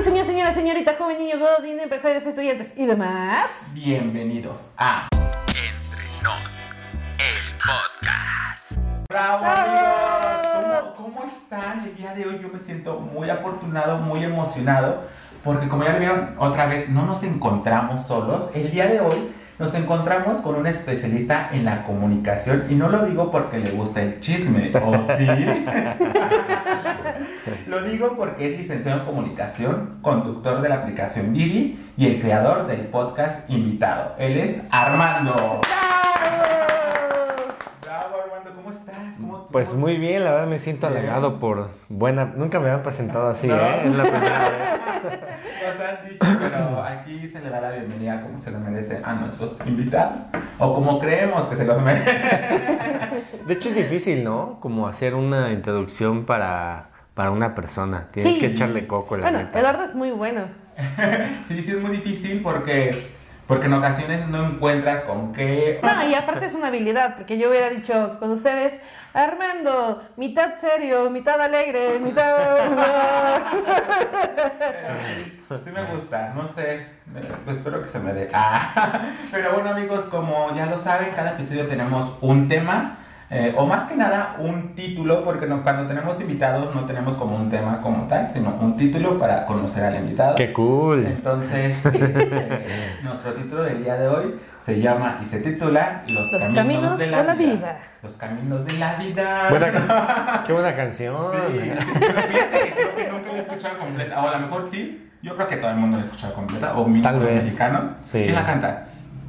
usted, señor, señora, señorita, joven, niño, godín, empresarios, estudiantes y demás? Bienvenidos a Entre Nos, el podcast. Bravo ¡Bravo! amigos, ¿Cómo, cómo están? El día de hoy yo me siento muy afortunado, muy emocionado, porque como ya lo vieron otra vez, no nos encontramos solos. El día de hoy nos encontramos con un especialista en la comunicación y no lo digo porque le gusta el chisme, ¿o sí? lo digo porque es licenciado en comunicación, conductor de la aplicación Didi y el creador del podcast invitado. Él es Armando. ¡Bravo! Armando, ¿cómo estás? ¿Cómo- Pues muy bien, la verdad me siento Bien. halagado por buena. Nunca me habían presentado así, No. ¿eh? Es la primera vez. Nos han dicho, se le da la bienvenida como se lo merece a nuestros invitados. O como creemos que se los merece. De hecho es difícil, ¿no? Como hacer una introducción para, para una persona. Tienes Sí. que echarle coco, la Bueno, neta. Eduardo es muy bueno. Sí, sí es muy difícil porque, porque en ocasiones no encuentras con qué... No, y aparte es una habilidad, porque yo hubiera dicho con ustedes, Armando, mitad serio, mitad alegre, mitad... Sí me gusta, no sé, pues espero que se me dé. Ah, pero bueno amigos, como ya lo saben, cada episodio tenemos un tema, eh, o más que nada un título, porque no- cuando tenemos invitados no tenemos como un tema como tal, sino un título para conocer al invitado. ¡Qué cool! Entonces, este, nuestro título del día de hoy se llama y se titula Los, Los caminos de la vida. Los caminos de la vida. Buena- ¡Qué buena canción! Sí, pero fíjate que creo que nunca la he escuchado completa. O a lo mejor sí. Yo creo que todo el mundo la ha escuchado completa. O mínimo Tal los vez. mexicanos. Sí. ¿Quién la canta?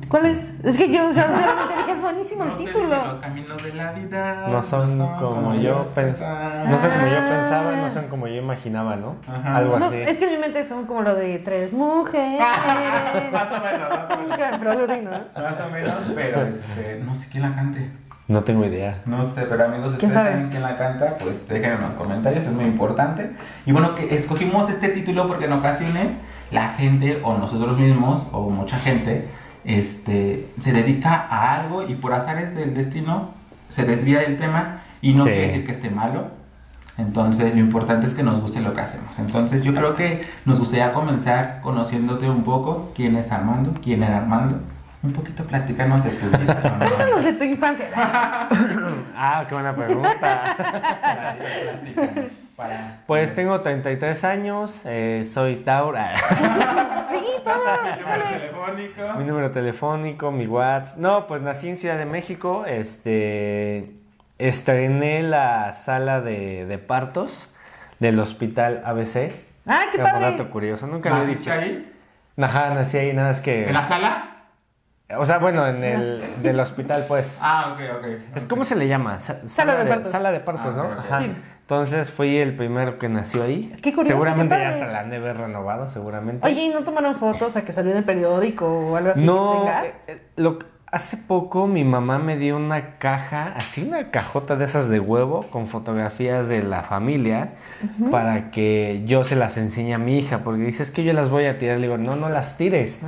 ¿Cuál es? Es que yo, yo sinceramente dije, es buenísimo el No sé, título. dice, los caminos de la vida No son como yo pensaba. No son como yo pensaba, no son como yo imaginaba, ¿no? Ajá. Algo No, así. es que en mi mente son como lo de tres mujeres. Más o menos, más o menos. Pero algo así, ¿no? Más o menos, pero este, no sé quién la cante. No tengo idea. No sé, pero amigos, si ¿Quién ustedes sabe? saben quién la canta, pues déjenlo en los comentarios, es muy importante. Y bueno, que escogimos este título porque en ocasiones la gente o nosotros mismos o mucha gente este, se dedica a algo y por azares del destino se desvía del tema y no Sí. quiere decir que esté malo. Entonces lo importante es que nos guste lo que hacemos. Entonces yo creo que nos gustaría comenzar conociéndote un poco quién es Armando, quién era Armando. Un poquito platícanos de tu vida. Cuéntanos de tu infancia. Ah, qué buena pregunta. Para- Pues tengo 33 años, eh, soy Taur. Ah. Sí, todo. Número dale. telefónico. Mi número telefónico, mi WhatsApp. No, pues nací en Ciudad de México. Este. Estrené la sala de, de partos del hospital ABC. Ah, qué Como padre. dato curioso, nunca lo he ¿Naciste dicho. ahí? Ajá, nací ahí, nada es que. ¿En la sala? O sea, bueno, en el del hospital, pues. Ah, ok, ok. Es ok. como se le llama, Sa- Sala de partos. Sala de partos, Ah, ¿no? Ajá. Sí. Entonces fui el primero que nació ahí. Qué curioso, Seguramente qué ya hasta la han de haber renovado, seguramente. Oye, ¿y no tomaron fotos a que salió en el periódico o algo así no, que tengas? eh, eh, lo, hace poco mi mamá me dio una caja, así una cajota de esas de huevo con fotografías de la familia para que yo se las enseñe a mi hija, porque dice, es que yo las voy a tirar. Le digo, no, no las tires.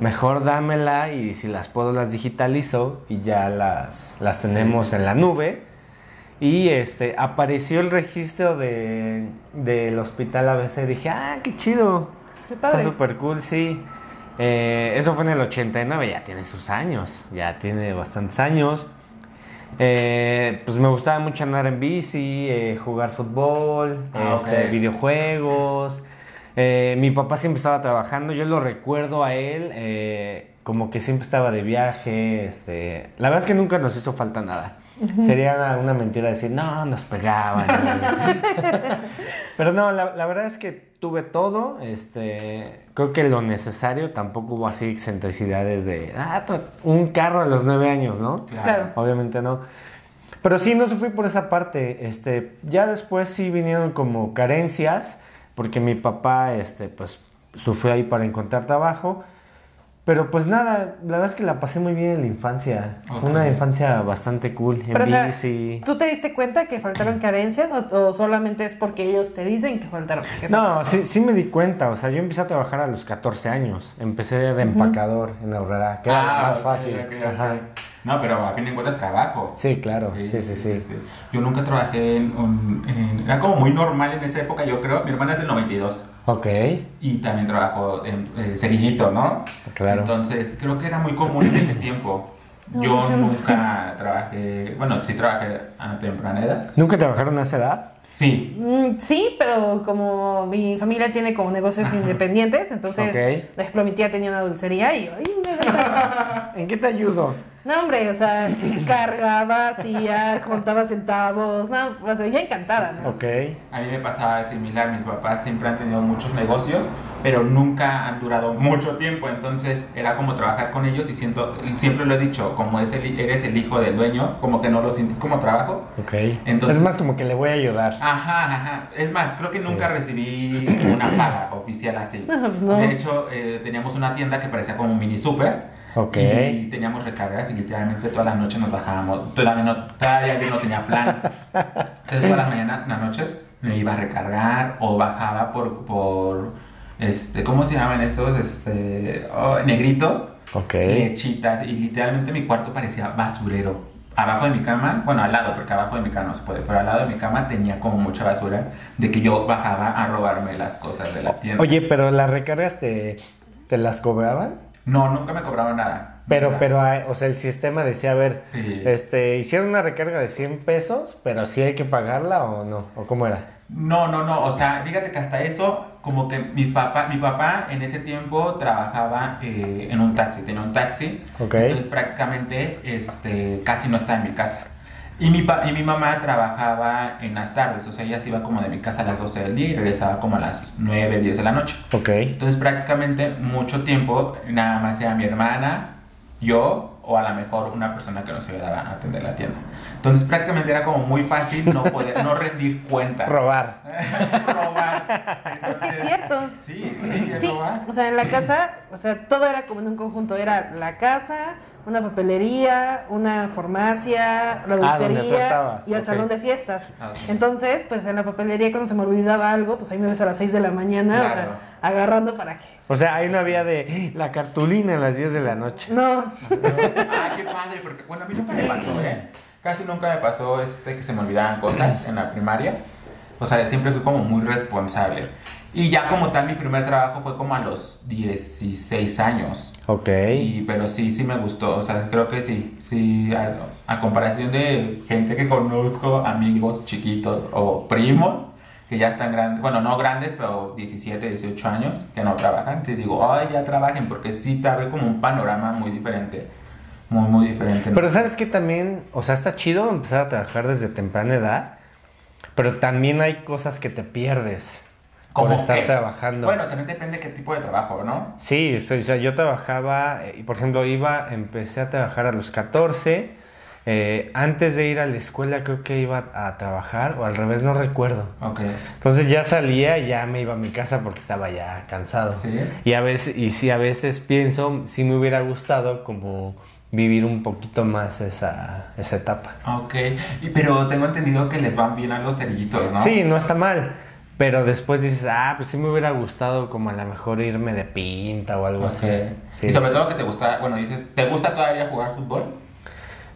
Mejor dámela y si las puedo las digitalizo y ya las, las tenemos sí, en la sí. nube. Y este apareció el registro de, del hospital ABC. Dije, ah, qué chido. Qué padre. Está súper cool, sí. Eh, eso fue en el 89, ya tiene sus años, ya tiene bastantes años. Eh, pues me gustaba mucho andar en bici, eh, jugar fútbol, Ah, este, videojuegos. Mi papá siempre estaba trabajando, yo lo recuerdo a él como que siempre estaba de viaje. Este, la verdad es que nunca nos hizo falta nada. Sería una, una mentira decir, no, nos pegaban. Pero no, la, la verdad es que tuve todo. Este, creo que lo necesario, tampoco hubo así excentricidades de, ah, un carro a los nueve años, ¿no? Claro. Obviamente no. Pero sí, no se fui por esa parte. Este, ya después sí vinieron como carencias, porque mi papá, este, pues, sufrió ahí para encontrar trabajo. Pero pues nada, la verdad es que la pasé muy bien en la infancia. Fue Ok. Una infancia bastante cool. En Pero, o sea, bici. ¿tú te diste cuenta que faltaron carencias o, o solamente es porque ellos te dicen que faltaron? Que No, sí, sí me di cuenta. O sea, yo empecé a trabajar a los 14 años. Empecé de empacador en Aurrera, que era Ah, más ok, fácil. Ajá. No, pero a fin de cuentas trabajo. Sí, claro. Sí, sí, sí. Yo nunca trabajé en, un- en- Era como muy normal en esa época, yo creo. Mi hermana es del 92. Ok. y también trabajó en eh, cerillito, ¿no? Claro. Entonces, creo que era muy común en ese tiempo. Yo nunca trabajé, bueno, sí trabajé a temprana edad. ¿Nunca trabajaron a esa edad? Sí, Mm, sí, pero como mi familia tiene como negocios independientes, entonces, Ok. por ejemplo, mi tía tenía una dulcería y yo. ¿En qué te ayudo? No, hombre, o sea, cargaba, hacía, contaba centavos, no, o sea, yo encantada, ¿no? Ok. a mí me pasaba similar. Mis papás siempre han tenido muchos negocios, pero nunca han durado mucho tiempo. Entonces, era como trabajar con ellos y siento, siempre lo he dicho, como es el- eres el hijo del dueño, como que no lo sientes como trabajo. Ok. Entonces- es más como que le voy a ayudar. Ajá, ajá. Es más, creo que nunca recibí una paga oficial así. No, pues no. De hecho, eh, teníamos una tienda que parecía como un mini super. Ok. Y teníamos recargas y literalmente toda la noche nos bajábamos. Todavía, no, todavía yo no tenía plan. Entonces, todas las mañanas, las noches, me iba a recargar o bajaba por, por este, ¿cómo se llaman esos? Este, oh, negritos Ok. lechitas y literalmente mi cuarto parecía basurero. Abajo de mi cama, bueno, al lado, porque abajo de mi cama no se puede, pero al lado de mi cama tenía como mucha basura de que yo bajaba a robarme las cosas de la tienda. Oye, pero las recargas te, te las cobraban? No, nunca me cobraban nada. Pero, pero, o sea, el sistema decía, a ver, Sí. este, hicieron una recarga de 100 pesos, pero sí hay que pagarla o no, o cómo era. No, no, no, o sea, fíjate que hasta eso, como que mis papá, mi papá en ese tiempo trabajaba eh, en un taxi, tenía un taxi, Ok. entonces prácticamente este, casi no estaba en mi casa. Y mi, pa- y mi mamá trabajaba en las tardes, o sea, ella se iba como de mi casa a las 12 del día y regresaba como a las 9, 10 de la noche. Ok. Entonces prácticamente mucho tiempo nada más era mi hermana, yo o a lo mejor una persona que nos ayudaba a atender la tienda. Entonces prácticamente era como muy fácil no poder, no rendir cuentas. Robar. robar. Es que es cierto. Sí, sí, Sí, robar. o sea, en la casa, o sea, todo era como en un conjunto. Era la casa, una papelería, una farmacia, la Ah, dulcería y el salón de fiestas. Ah. Entonces, pues en la papelería cuando se me olvidaba algo, pues ahí me ves a las 6 de la mañana, o sea, agarrando para qué. O sea, ahí no había de "Eh, la cartulina a las 10 de la noche. No, Ah, qué padre, porque bueno, a mí nunca me pasó, ¿eh? Casi nunca me pasó este que se me olvidaban cosas en la primaria. O sea, siempre fui como muy responsable. Y ya como tal, mi primer trabajo fue como a los 16 años. Ok. Y, pero sí, sí me gustó. O sea, creo que sí. Sí, a, a comparación de gente que conozco, amigos chiquitos o primos que ya están grandes, bueno, no grandes, pero 17, 18 años, que no trabajan. Sí digo, ay, ya trabajen, porque sí te abre como un panorama muy diferente. Muy, muy diferente. Pero sabes que también, o sea, está chido empezar a trabajar desde temprana edad, pero también hay cosas que te pierdes Como estar que- trabajando. Bueno, también depende de qué tipo de trabajo, ¿no? Sí, sí, o sea, yo trabajaba, eh, por ejemplo, iba, empecé a trabajar a los 14. eh, antes de ir a la escuela creo que iba a trabajar, o al revés, no recuerdo. Ok. Entonces ya salía y ya me iba a mi casa porque estaba ya cansado. Sí. Y a veces, y sí, a veces pienso, si me hubiera gustado como vivir un poquito más esa, esa etapa. Ok. Y- pero tengo entendido que les van bien a los cerillitos, ¿no? Sí, no está mal. Pero después dices, ah, pues sí me hubiera gustado como a lo mejor irme de pinta o algo así. Sí. Y sobre todo que te gusta, bueno, dices, ¿te gusta todavía jugar fútbol?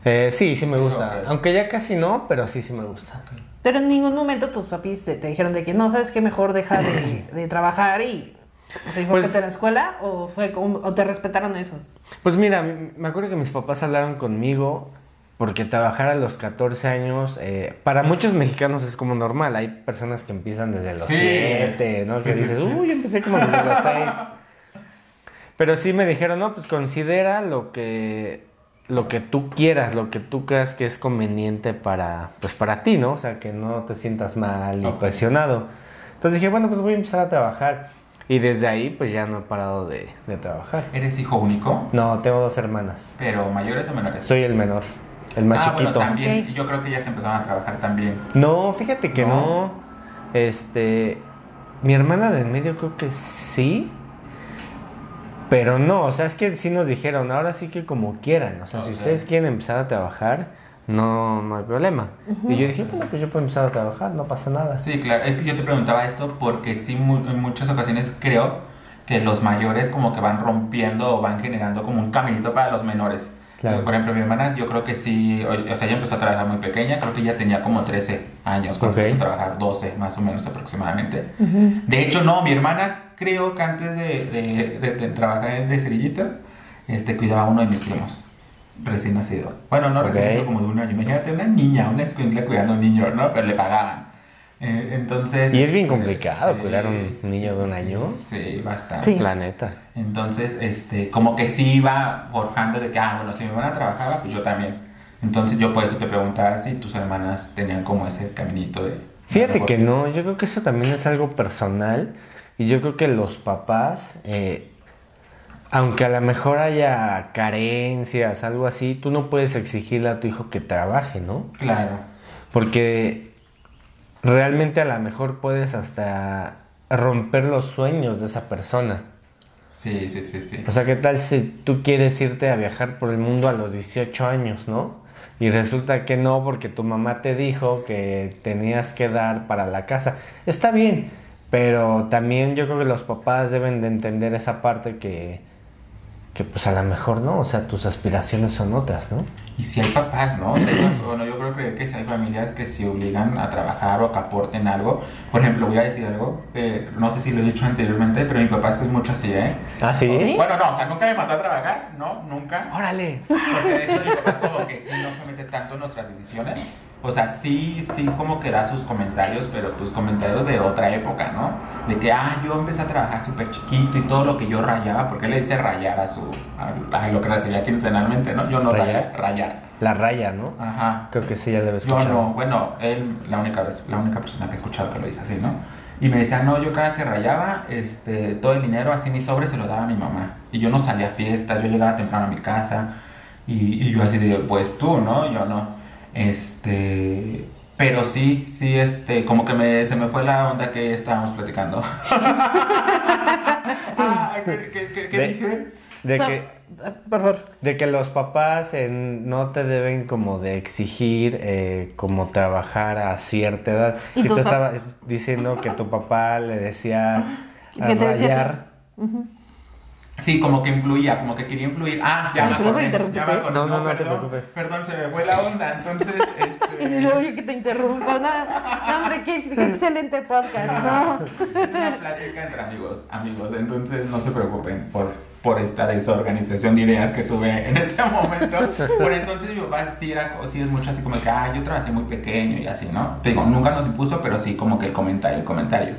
Eh, sí, sí me Sí, gusta. Aunque ya casi no, pero sí, sí me gusta. pero en ningún momento tus papis te, te dijeron de que no, ¿sabes qué? Mejor deja de, de trabajar y Pues- en la escuela o, fue como- o te respetaron eso. Pues mira, me acuerdo que mis papás hablaron conmigo porque trabajar a los 14 años, eh, para muchos mexicanos es como normal. Hay personas que empiezan desde los Sí. 7, ¿no? Que Sí, dices, uy, yo empecé como desde los 6. Pero sí me dijeron, no, pues considera lo que lo que tú quieras, lo que tú creas que es conveniente para, pues para ti, ¿no? O sea, que no te sientas mal ni presionado. Entonces dije, bueno, pues voy a empezar a trabajar. Y desde ahí, pues ya no he parado de, de trabajar. ¿Eres hijo único? No, tengo dos hermanas. ¿Pero mayores o menores? Soy el menor, el más ah, chiquito. bueno, también. Yo creo que ellas empezaron a trabajar también. No, fíjate que no. No. Este, mi hermana de en medio creo que sí. Pero no, o sea, es que sí nos dijeron, ahora sí que como quieran. O sea, si ustedes quieren empezar a trabajar, no, no hay problema. Y yo dije, bueno, pues yo puedo empezar a trabajar, no pasa nada. Sí, claro. Es que yo te preguntaba esto porque sí, mu- en muchas ocasiones creo que los mayores como que van rompiendo o van generando como un caminito para los menores. Claro. Por ejemplo, mi hermana, yo creo que sí, o, sea, ella empezó a trabajar muy pequeña, creo que ya tenía como 13 años cuando empezó a trabajar, 12 más o menos aproximadamente. De hecho, no, mi hermana creo que antes de, de, de- de trabajar de cerillito, este, cuidaba a uno de mis primos. Recién nacido. Bueno, no recién nacido como de un año. Imagínate una niña, una escuincla cuidando a un niño, ¿no? Pero le pagaban. Eh, entonces. Y es bien este, complicado sí, cuidar a un niño de un año. Sí, bastante. Sí. La neta. Entonces, este, como que sí iba forjando de que, ah, bueno, si mi hermana trabajaba, pues yo también. Entonces yo por eso te preguntaba si tus hermanas tenían como ese caminito de... Fíjate de- que no, yo creo que eso también es algo personal y yo creo que los papás, eh, aunque a lo mejor haya carencias, algo así, tú no puedes exigirle a tu hijo que trabaje, ¿no? Claro. Porque realmente a lo mejor puedes hasta romper los sueños de esa persona. Sí, sí, sí, sí. O sea, ¿qué tal si tú quieres irte a viajar por el mundo a los 18 años, no? Y resulta que no, porque tu mamá te dijo que tenías que dar para la casa. Está bien, pero también yo creo que los papás deben de entender esa parte que, que pues a lo mejor no, o sea, tus aspiraciones son otras, ¿no? Y si hay papás, ¿no? O sea, bueno, yo creo que, que si hay familias que se obligan a trabajar o que aporten algo. Por ejemplo, voy a decir algo, eh, no sé si lo he dicho anteriormente, pero mi papá es mucho así, ¿eh? ¿Ah, sí? ¿Sí? Bueno, no, o sea, nunca me mandó a trabajar, ¿no? Nunca. ¡Órale! Porque de hecho mi papá como que sí no se mete tanto en nuestras decisiones. O sea, sí, sí como que da sus comentarios, pero pues comentarios de otra época, ¿no? De que, ah, yo empecé a trabajar súper chiquito y todo lo que yo rayaba, porque le dice rayar a su, a, a lo que recibía quincenalmente, ¿no? Yo no ¿Rayar? sabía rayar. La raya, ¿no? Ajá. Creo que sí, ya debes Yo escuchar. no, bueno, él, la única vez, la única persona que he escuchado que lo dice así, ¿no? Y me decía, no, yo cada que rayaba, este, todo el dinero, así mi sobre se lo daba a mi mamá. Y yo no salía a fiestas, yo llegaba temprano a mi casa. Y, y yo así de, pues tú, ¿no? Yo no. Este, pero sí, sí, este, como que me, se me fue la onda que estábamos platicando. ah, ¿qué, qué, qué- qué De- dije? De O sea, que... Por favor. De que los papás no te deben como de exigir eh, como trabajar a cierta edad. ¿Y Y, tú estabas diciendo que tu papá le decía a ¿Qué te decía rayar. Sí, como que influía, como que quería influir. Ah, ya me acordé. Ya me acordé. No, no, no te perdón, preocupes. Perdón, se me fue la onda. Entonces, Y este, luego yo que te interrumpo. No, no, hombre, qué, qué excelente podcast, ¿no? es una plática entre amigos, amigos. Entonces, no se preocupen por, por esta desorganización de ideas que tuve en este momento. Por entonces, mi papá sí, era, sí es mucho así como que, ah, yo trabajé muy pequeño y así, ¿no? Te digo, nunca nos impuso, pero sí como que el comentario, el comentario.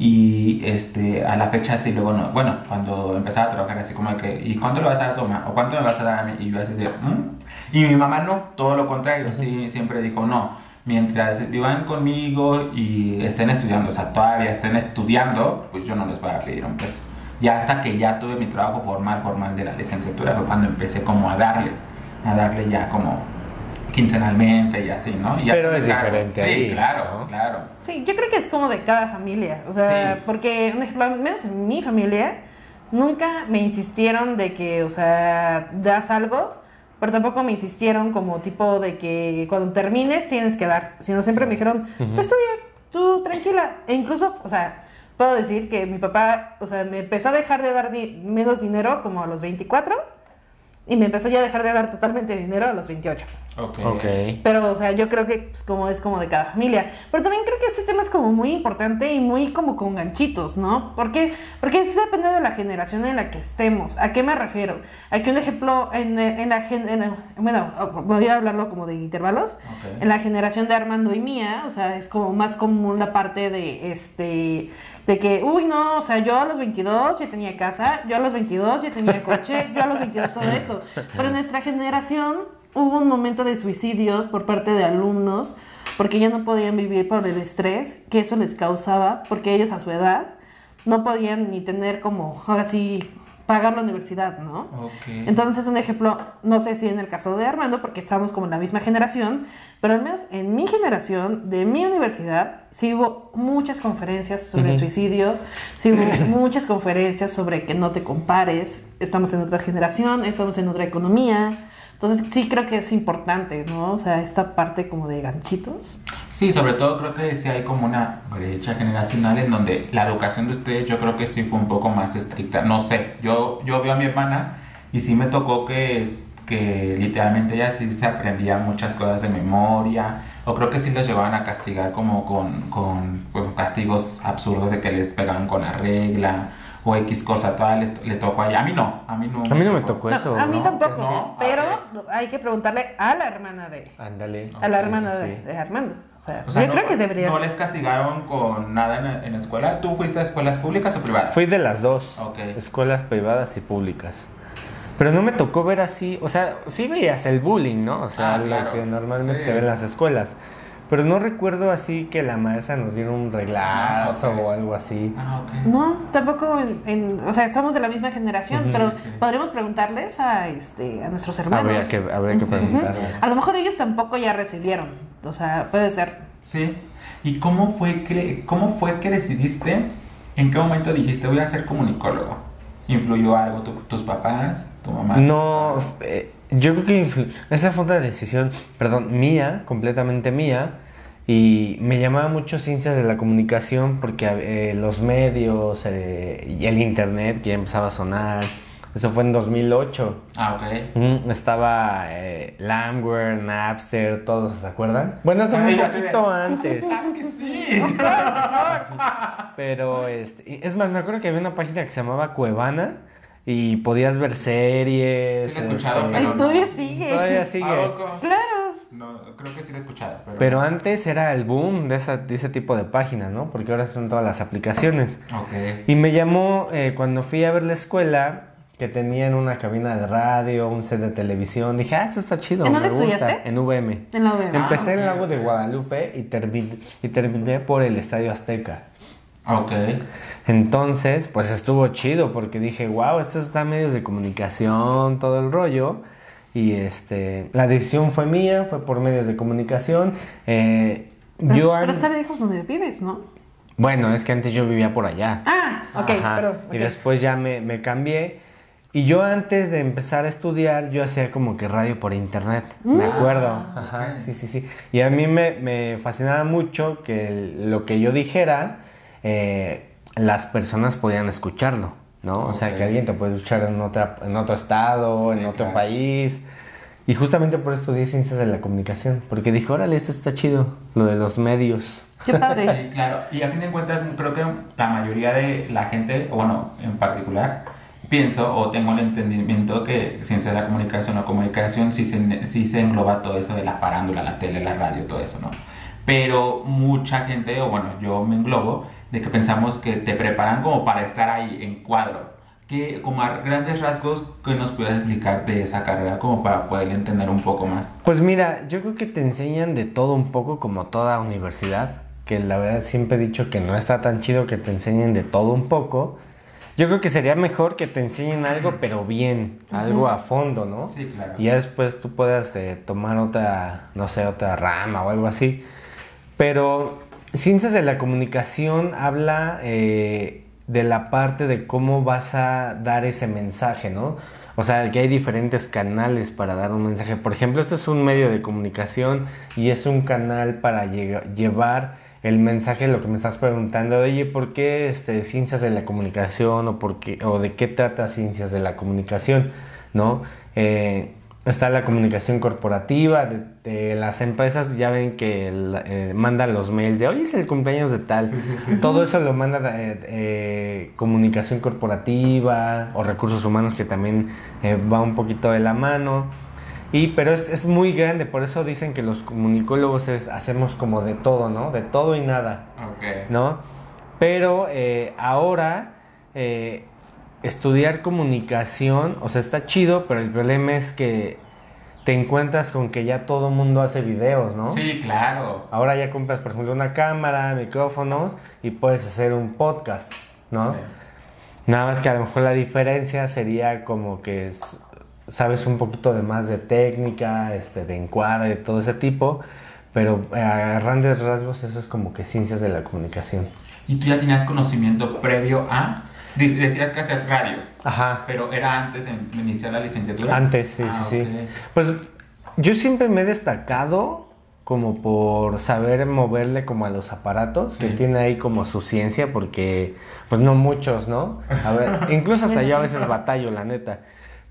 Y este, a la fecha sí, luego no. Bueno, cuando empezaba a trabajar así como que, ¿y cuánto le vas a dar a tu mamá? ¿O cuánto me vas a dar a mí? Y yo así de, ¿Mm? Y mi mamá no, todo lo contrario, sí, siempre dijo, no, mientras vivan conmigo y estén estudiando, o sea, todavía estén estudiando, pues yo no les voy a pedir un peso. Ya hasta que ya tuve mi trabajo formal, formal de la licenciatura, fue cuando empecé como a darle, a darle ya como quincenalmente y así, ¿no? Y ya Pero es diferente sí, ahí, claro, ¿no? claro. Sí, yo creo que es como de cada familia. O sea, Sí. porque, un ejemplo, menos en mi familia, nunca me insistieron de que, o sea, das algo, pero tampoco me insistieron como tipo de que cuando termines tienes que dar. Sino siempre me dijeron, tú estudia, tú tranquila. E incluso, o sea, puedo decir que mi papá, o sea, me empezó a dejar de dar di- menos dinero como a los 24 y me empezó ya a dejar de dar totalmente dinero a los 28. Ok. Ok. Pero, o sea, yo creo que pues, como es como de cada familia. Pero también creo que este tema es como muy importante y muy como con ganchitos, ¿no? ¿Por qué? Porque sí depende de la generación en la que estemos. ¿A qué me refiero? Aquí un ejemplo, en, en la en- bueno, voy a hablarlo como de intervalos. En la generación de Armando y mía, o sea, es como más común la parte de este de que, uy, no, o sea, yo a los 22 ya tenía casa, yo a los 22 ya tenía coche, yo a los 22 todo esto. Pero en nuestra generación hubo un momento de suicidios por parte de alumnos porque ya no podían vivir por el estrés que eso les causaba, porque ellos a su edad no podían ni tener como, ahora sí, pagar la universidad, ¿no? Ok. Entonces, un ejemplo, no sé si en el caso de Armando, porque estamos como en la misma generación, pero al menos en mi generación, de mi universidad, sí hubo muchas conferencias sobre el suicidio, sí hubo muchas conferencias sobre que no te compares, estamos en otra generación, estamos en otra economía. Entonces, sí creo que es importante, ¿no? O sea, esta parte como de ganchitos. Sí, sobre todo creo que sí hay como una brecha generacional en donde la educación de ustedes yo creo que sí fue un poco más estricta. No sé, yo, yo veo a mi hermana y sí me tocó que, que literalmente ella sí se aprendía muchas cosas de memoria, o creo que sí los llevaban a castigar como con, con, con castigos absurdos de que les pegaban con la regla, o X cosa, toda les- le tocó a ella. A mí no, a mí no. A mí no me tocó eso. a mí ¿no? tampoco, No, pero hay que preguntarle a la hermana de, Ándale. a la hermana sí, de, sí. de Armando. O sea, O sea, yo no, creo que debería. no les castigaron con nada en la, en la escuela. ¿Tú fuiste a escuelas públicas o privadas? Fui de las dos. Ok. Escuelas privadas y públicas. Pero no me tocó ver así, o sea, sí veías el bullying, ¿no? O sea, Ah, claro. lo que normalmente Sí. se ve en las escuelas. Pero no recuerdo así que la maestra nos diera un reglazo Ah, o algo así. Ah, ok. No, tampoco en, en- o sea, estamos de la misma generación, pero sí, podríamos preguntarles a este a nuestros hermanos. Habría que, habría que preguntarles. A lo mejor ellos tampoco ya recibieron, o sea, puede ser. Sí. ¿Y cómo fue que cómo fue que decidiste? ¿En qué momento dijiste voy a ser comunicólogo? ¿Influyó algo tu- tus papás, tu mamá? No, eh, yo creo que esa fue una decisión, perdón, mía, completamente mía. Y me llamaba mucho ciencias de la comunicación porque eh, los medios eh, y el internet que ya empezaba a sonar. Eso fue en 2008. Ah, ok. Mm, estaba eh, Lamware, Napster, todos, ¿se acuerdan? Bueno, eso fue Ay, un poquito antes. ¡Claro que sí! Pero, este, es más, me acuerdo que había una página que se llamaba Cuevana y podías ver series. Sí, la he escuchado, este, pero todavía no. sigue. Todavía ¿A sigue. poco? Claro. No, creo que sí lo he escuchado. Pero, Pero antes era el boom de, esa- de ese tipo de páginas, ¿no? Porque ahora están todas las aplicaciones. Ok. Y me llamó eh, cuando fui a ver la escuela que tenían una cabina de radio, un set de televisión. Dije, ah, eso está chido. ¿En me dónde estudiaste? En VM. En la UVM. Empecé en el Ah, ok, lago de. Guadalupe y, termi- y terminé por el Estadio Azteca. Ok. Entonces, pues estuvo chido porque dije, wow, esto está en medios de comunicación, todo el rollo. Y este, la decisión fue mía, fue por medios de comunicación. Eh, Pero, yo pero an- estar lejos donde vives, ¿no? Bueno, es que antes yo vivía por allá. Ah, ok, Ajá, pero. Y ok. después ya me, me cambié. Y yo antes de empezar a estudiar, yo hacía como que radio por internet. Me acuerdo. Ah, Ajá, sí, sí, sí. Y a mí me, me fascinaba mucho que lo que yo dijera, eh, las personas podían escucharlo, ¿no? O sea, que alguien te puede escuchar en, otra, en otro estado, Sí, en otro claro. país. Y justamente por eso estudié ciencias de la comunicación. Porque dije, órale, esto está chido, lo de los medios. Qué padre. Sí, claro. Y a fin de cuentas, creo que la mayoría de la gente, o bueno, en particular, pienso o tengo el entendimiento que ciencia de la comunicación o comunicación sí se, sí se engloba todo eso de la farándula, la tele, la radio, todo eso, ¿no? Pero mucha gente, o bueno, yo me englobo, de que pensamos que te preparan como para estar ahí en cuadro. Que como a grandes rasgos, ¿qué nos puedes explicar de esa carrera como para poder entender un poco más? Pues mira, yo creo que te enseñan de todo un poco como toda universidad, que la verdad siempre he dicho que no está tan chido que te enseñen de todo un poco. Yo creo que sería mejor que te enseñen algo, pero bien, algo a fondo, ¿no? Sí, claro. Y ya después tú puedas eh, tomar otra, no sé, otra rama o algo así. Pero Ciencias de la Comunicación habla eh, de la parte de cómo vas a dar ese mensaje, ¿no? O sea, que hay diferentes canales para dar un mensaje. Por ejemplo, este es un medio de comunicación y es un canal para llevar el mensaje, lo que me estás preguntando, oye, ¿por qué este, ciencias de la comunicación o, por qué, o de qué trata ciencias de la comunicación? ¿No? Eh, está la comunicación corporativa, de, de las empresas ya ven que la- eh, mandan los mails de, oye, es el cumpleaños de tal. Todo eso lo manda eh, eh, comunicación corporativa o recursos humanos que también eh, va un poquito de la mano. Y, pero es, es muy grande, por eso dicen que los comunicólogos es- hacemos como de todo, ¿no? De todo y nada, Ok. ¿no? Pero ahora estudiar comunicación, o sea, está chido, pero el problema es que te encuentras con que ya todo mundo hace videos, ¿no? Sí, claro. Ahora ya compras, por ejemplo, una cámara, micrófonos y puedes hacer un podcast, ¿no? Sí. Nada más que a lo mejor la diferencia sería como que s- sabes un poquito de más de técnica, este, de encuadre, de todo ese tipo, pero a grandes rasgos eso es como que ciencias de la comunicación. ¿Y tú ya tenías conocimiento previo a? Decías que hacías radio, Ajá. pero era antes de iniciar la licenciatura. Antes, sí, Ah, sí, ok. sí. Pues yo siempre me he destacado como por saber moverle como a los aparatos, que tiene ahí como su ciencia, porque pues no muchos, ¿no? A ver, incluso hasta yo a veces batallo, la neta.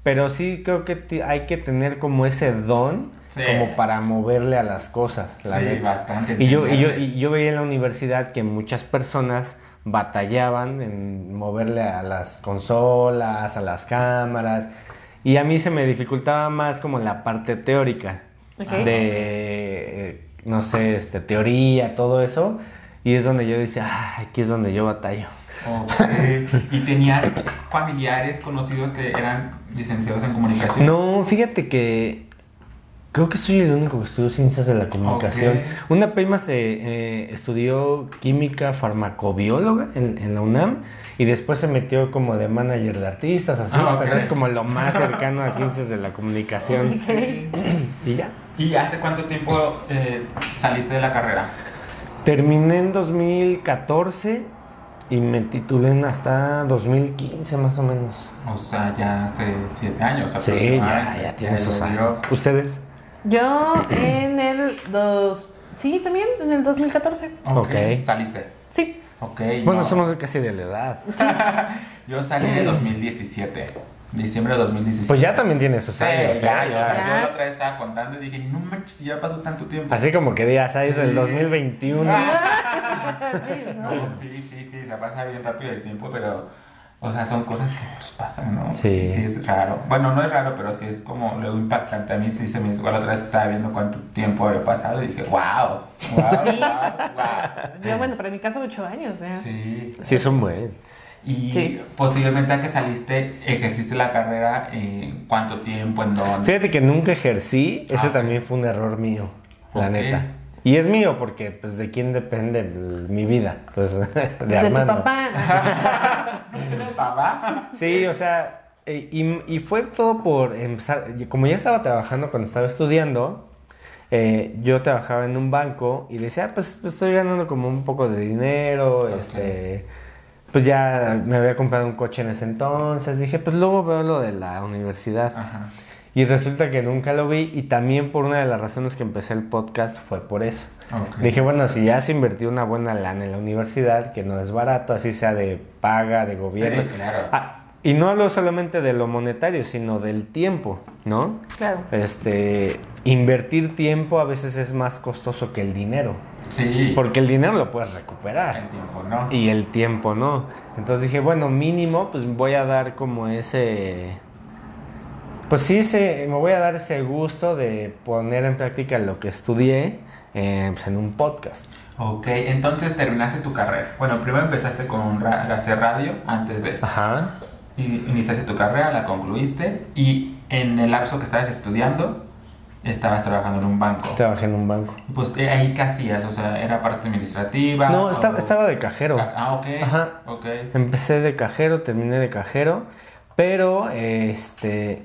pero sí creo que hay que tener como ese don Sí. como para moverle a las cosas. La Sí, neta. bastante. Y yo, y, yo, y yo veía en la universidad que muchas personas batallaban en moverle a las consolas, a las cámaras, y a mí se me dificultaba más como la parte teórica Ok. de, no sé, este, teoría, todo eso, y es donde yo decía, ah, aquí es donde yo batallo. Ok. ¿Y tenías familiares conocidos que eran licenciados en comunicación? No, fíjate que creo que soy el único que estudió ciencias de la comunicación. Una prima se eh, estudió química farmacobióloga en, en la UNAM y después se metió como de manager de artistas, así, Ah, pero es como lo más cercano a ciencias de la comunicación. Y ya. ¿Y hace cuánto tiempo eh, saliste de la carrera? Terminé en 2014 y me titulé en hasta 2015 más o menos. O sea, ya hace siete años Sí, ya, aproximadamente. ya tiene esos años. ¿Ustedes? Yo en el dos... Sí, también, en el 2014. Ok. Saliste. Sí. Ok. Bueno, no. somos casi de la edad. Yo salí de 2017. Diciembre de 2017. Pues ya también tiene sus Sí, años. ya, ¿eh? ya, o sea, Ya. yo la otra vez estaba contando y dije, no manches, ya pasó tanto tiempo. Así como que ahí del Sí. 2021. Sí, ¿no? No, sí, sí, sí, se pasa bien rápido el tiempo, pero, o sea, son cosas que pues, pasan, ¿no? Sí. Sí, es raro. Bueno, no es raro, pero sí es como luego impactante. A mí sí se me hizo, la otra vez que estaba viendo cuánto tiempo había pasado y dije, wow, wow, Sí. wow, wow. Yo, bueno, para mi caso, ocho años. ¿eh? Sí. Sí, es un buen. Y Sí. posteriormente a que saliste, ejerciste la carrera en cuánto tiempo, en dónde. Fíjate que nunca ejercí, ese Ah, también fue un error mío, la neta. Y es mío porque, pues, ¿de quién depende mi vida? Pues, de Desde tu Armando. papá. ¿Papá? Sí, o sea, eh, y, y fue todo por empezar, como ya estaba trabajando cuando estaba estudiando, eh, yo trabajaba en un banco y decía, "Ah, pues, pues, estoy ganando como un poco de dinero, este, pues ya me había comprado un coche en ese entonces, dije, pues luego veo lo de la universidad. Ajá. Y resulta que nunca lo vi y también por una de las razones que empecé el podcast fue por eso. Dije, bueno, si ya se invirtió una buena lana en la universidad, que no es barato, así sea de paga, de gobierno. Sí, claro. Ah, y no hablo solamente de lo monetario, sino del tiempo, ¿no? Claro. Este, invertir tiempo a veces es más costoso que el dinero, Sí. porque el dinero lo puedes recuperar el tiempo, ¿no? y el tiempo no. Entonces dije, bueno, mínimo, pues voy a dar como ese... Pues sí, ese, me voy a dar ese gusto de poner en práctica lo que estudié eh, pues, en un podcast. Ok, entonces terminaste tu carrera. Bueno, primero empezaste con ra- hacer radio antes de... Ajá. Y iniciaste tu carrera, la concluiste y en el lapso que estabas estudiando estabas trabajando en un banco. Trabajé en un banco. Pues eh, ahí qué hacías, o sea, era parte administrativa. No, o- estaba, estaba de cajero. Ah, ok. Ajá. Ok. Empecé de cajero, terminé de cajero, pero este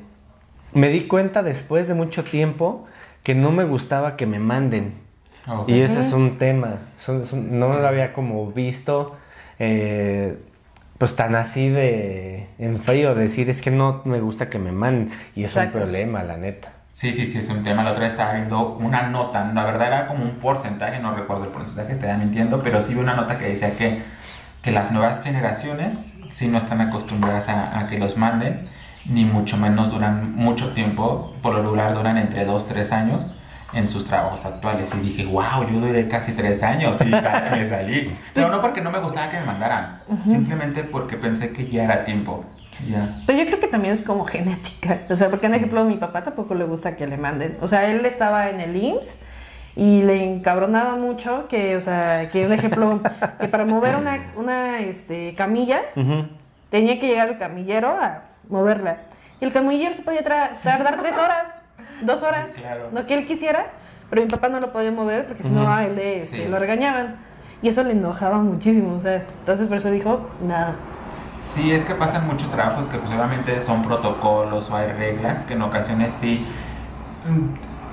me di cuenta después de mucho tiempo que no me gustaba que me manden. ok. Y ese es un tema. Son- es un- no lo había como visto, eh, pues tan así de en frío, decir es que no me gusta que me manden. Y es Exacto. un problema, la neta. Sí, sí, sí, es un tema. La otra vez estaba viendo una nota, la verdad era como un porcentaje, no recuerdo el porcentaje, estaría mintiendo, pero sí vi una nota que decía que, que las nuevas generaciones sí no están acostumbradas a, a que los manden, ni mucho menos duran mucho tiempo, por lo regular duran entre 2, 3 años en sus trabajos actuales. Y dije, wow, yo duré casi 3 años y me salí. Pero no porque no me gustaba que me mandaran, simplemente porque pensé que ya era tiempo. Ya. Pero yo creo que también es como genética. O sea, porque, por ejemplo, a mi papá tampoco le gusta que le manden. O sea, él estaba en el IMSS y le encabronaba mucho que, o sea, que un ejemplo, que para mover una, una este, camilla, tenía que llegar el camillero a moverla. Y el camillero se podía tardar tres horas, dos horas, Claro. lo que él quisiera, pero mi papá no lo podía mover porque si no a él le, este, Sí. lo regañaban. Y eso le enojaba muchísimo, o sea, entonces por eso dijo, nada. Sí, es que pasan muchos trabajos que pues obviamente son protocolos o hay reglas que en ocasiones sí.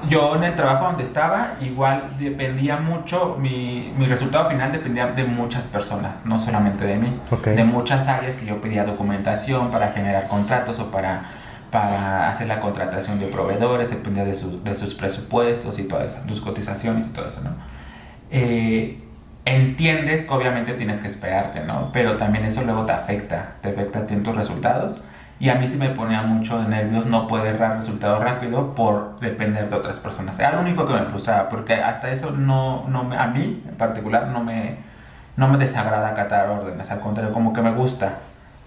Yo en el trabajo donde estaba igual dependía mucho, mi, mi resultado final dependía de muchas personas, no solamente de mí, de muchas áreas que yo pedía documentación para generar contratos o para, para hacer la contratación de proveedores, dependía de, su- de sus presupuestos y todas esas, sus cotizaciones y todo eso, ¿no? Eh, entiendes que obviamente tienes que esperarte, ¿no? Pero también eso luego te afecta, te afecta a ti en tus resultados Y a mí sí me ponía mucho de nervios no poder dar resultado rápido por depender de otras personas. Era lo único que me frustraba, porque hasta eso no, no me- a mí en particular no me, no me desagrada acatar órdenes, al contrario, como que me gusta,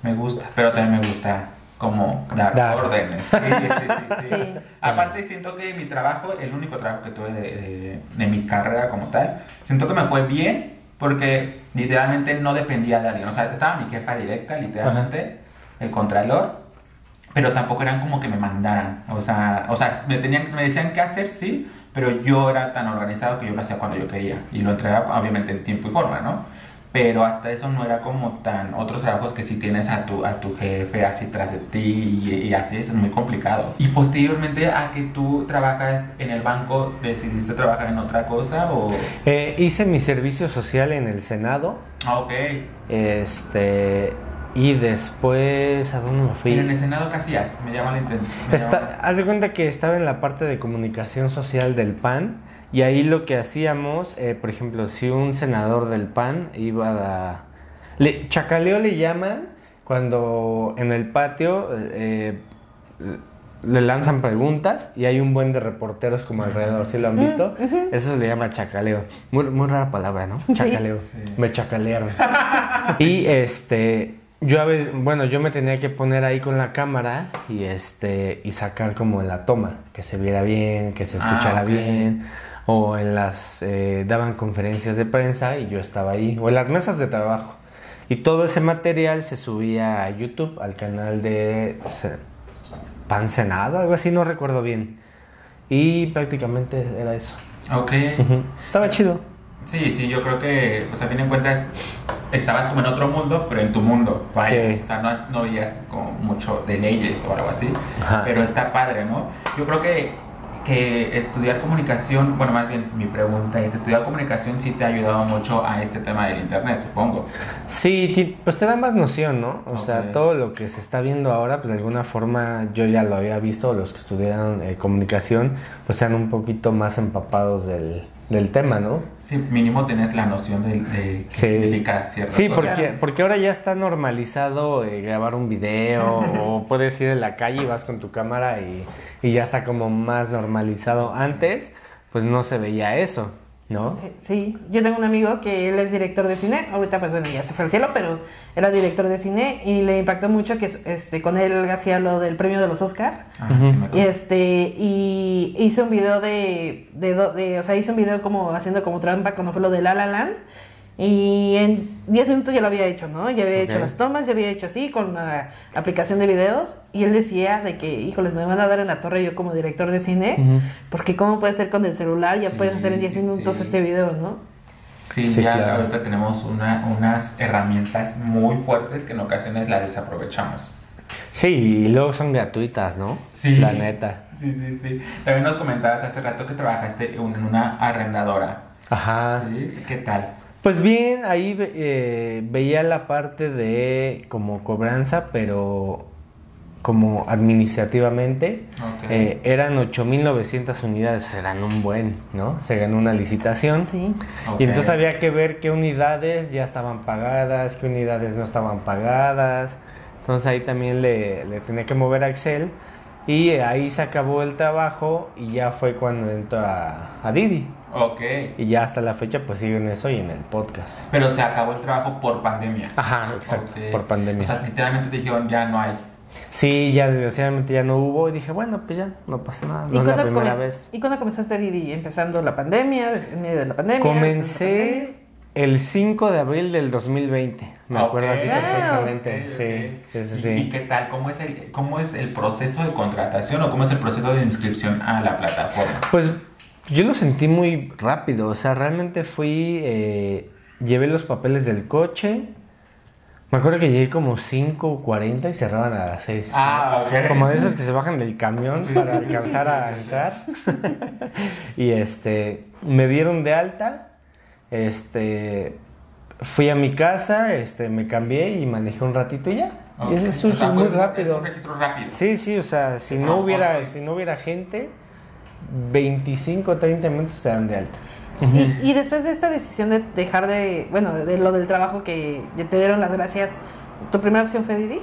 me gusta, pero también me gusta como dar, Dar. órdenes. Sí, sí, sí, sí. Sí. Aparte siento que mi trabajo, el único trabajo que tuve de, de- de mi carrera como tal, siento que me fue bien porque literalmente no dependía de alguien. O sea, estaba mi jefa directa, literalmente, el contralor, pero tampoco eran como que me mandaran. O sea, o sea me, tenían, me decían qué hacer, sí, pero yo era tan organizado que yo lo hacía cuando yo quería. Y lo entregaba obviamente en tiempo y forma, ¿no? Pero hasta eso no era como tan otros trabajos que si tienes a tu, a tu jefe así tras de ti y, y así es muy complicado. Y posteriormente a que tú trabajas en el banco, ¿decidiste trabajar en otra cosa o...? Eh, hice mi servicio social en el Senado. Ah, ok. Este. Y después. ¿A dónde me fui? Pero en el Senado, ¿qué hacías? Me llama la atención. Está- haz de cuenta que estaba en la parte de comunicación social del PAN y ahí lo que hacíamos, eh, por ejemplo, si un senador del PAN iba a... Le, chacaleo le llaman cuando en el patio eh, le lanzan preguntas y hay un buen de reporteros como alrededor, ¿sí lo han visto? Eso se le llama chacaleo. Muy, muy rara palabra, ¿no? Chacaleo. Sí. Me chacalearon. y este, yo a veces, bueno, yo me tenía que poner ahí con la cámara y este, y sacar como la toma, que se viera bien, que se Ah, escuchara ok. bien. O en las, eh, daban conferencias de prensa y yo estaba ahí. O en las mesas de trabajo. Y todo ese material se subía a YouTube, al canal de Pan Senado, algo así, no recuerdo bien. Y prácticamente era eso. Ok. Ujú. Estaba chido. Sí, sí, yo creo que, pues a fin de cuentas, estabas como en otro mundo, pero en tu mundo. Vaya. Sí. O sea, no, no veías como mucho de leyes o algo así. Ajá. Pero está padre, ¿no? Yo creo que, que estudiar comunicación, bueno, más bien mi pregunta es, ¿estudiar comunicación sí te ha ayudado mucho a este tema del Internet, supongo? Sí, pues te da más noción, ¿no? O sea, todo lo que se está viendo ahora, pues de alguna forma yo ya lo había visto, los que estudiaron eh, comunicación, pues sean un poquito más empapados del, del tema, ¿no? Sí, mínimo tenés la noción de, de qué Sí. significa cierto. Sí, porque, porque ahora ya está normalizado eh, grabar un video o puedes ir en la calle y vas con tu cámara y, y ya está como más normalizado. Antes, pues no se veía eso, ¿no? Sí, yo tengo un amigo que él es director de cine, ahorita pues bueno, ya se fue al cielo, pero era director de cine y le impactó mucho que este con él hacía lo del premio de los Oscar. Ah, sí Y este, y hizo un video de, de, de- o sea, hizo un video como haciendo como trampa cuando fue lo de La La Land. Y en 10 minutos ya lo había hecho, ¿no? Ya había hecho las tomas, ya había hecho así con la aplicación de videos. Y él decía de que, híjoles, me van a dar en la torre yo como director de cine. Porque cómo puede ser con el celular, ya Sí, puedes hacer en 10 sí, minutos sí. este video, ¿no? Sí, Sí, ya claro. ahorita tenemos una, unas herramientas muy fuertes que en ocasiones las desaprovechamos. Sí, y luego son gratuitas, ¿no? Sí. La neta. Sí, sí, sí. También nos comentabas hace rato que trabajaste en una arrendadora. Ajá. Sí, ¿qué tal? Pues bien, ahí ve- eh, veía la parte de como cobranza, pero como administrativamente. Ok. Eh, eran 8.900 unidades, eran un buen, ¿no? Se ganó una licitación. Sí. Y entonces había que ver qué unidades ya estaban pagadas, qué unidades no estaban pagadas. Entonces ahí también le, le tenía que mover a Excel. Y ahí se acabó el trabajo y ya fue cuando entró a, a Didi. Ok. Y ya hasta la fecha pues siguen eso y en el podcast. Pero se acabó el trabajo por pandemia. Ajá, exacto, por pandemia. O sea, literalmente te dijeron ya no hay. sí, ya desgraciadamente ya no hubo y dije, bueno, pues ya, no pasa nada, ¿Y no es la cuándo primera vez. ¿Y cuándo comenzaste Didi? ¿Empezando la pandemia? ¿En medio de la pandemia? la Comencé el 5 de abril del 2020, me acuerdo así Ok. perfectamente. Sí, ok. sí, sí, ¿Y, y sí. qué tal? ¿Cómo es, el, ¿Cómo es el proceso de contratación o cómo es el proceso de inscripción a la plataforma? Pues yo lo sentí muy rápido, o sea, realmente fui, eh, llevé los papeles del coche, me acuerdo que llegué como 5.40 y cerraban a las 6. Ah, ok. Como de esos que se bajan del camión para alcanzar a entrar. y este, me dieron de alta, este, fui a mi casa, este, me cambié y manejé un ratito y ya. Y eso es, un- O sea, muy rápido. Es un registro rápido. Sí, sí, o sea, si no hubiera, si no hubiera gente, 25 30 minutos te dan de alta. Y, y después de esta decisión de dejar de, bueno, de, de lo del trabajo que te dieron las gracias, ¿tu primera opción fue Didi?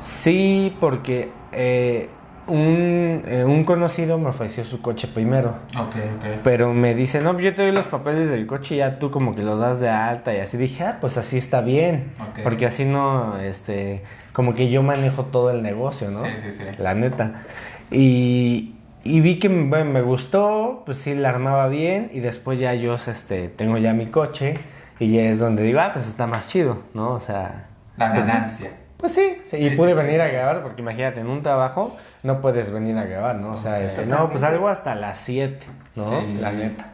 Sí, porque eh, un, eh, un conocido me ofreció su coche primero. Ok, ok. Pero me dice, no, yo te doy los papeles del coche y ya tú como que lo das de alta y así dije, ah, pues así está bien. Ok. Porque así no, este, como que yo manejo todo el negocio, ¿no? Sí, sí, sí. La neta. Y, y vi que me, me gustó, pues sí, la armaba bien y después ya yo, este, tengo ya mi coche y ya es donde digo, ah, pues está más chido, ¿no? O sea... La pues, ganancia. Pues sí, sí, y Sí, pude sí, venir sí. a grabar porque imagínate, en un trabajo no puedes venir a grabar, ¿no? O sea, este, no, pues algo hasta las 7, ¿no? Sí. La neta.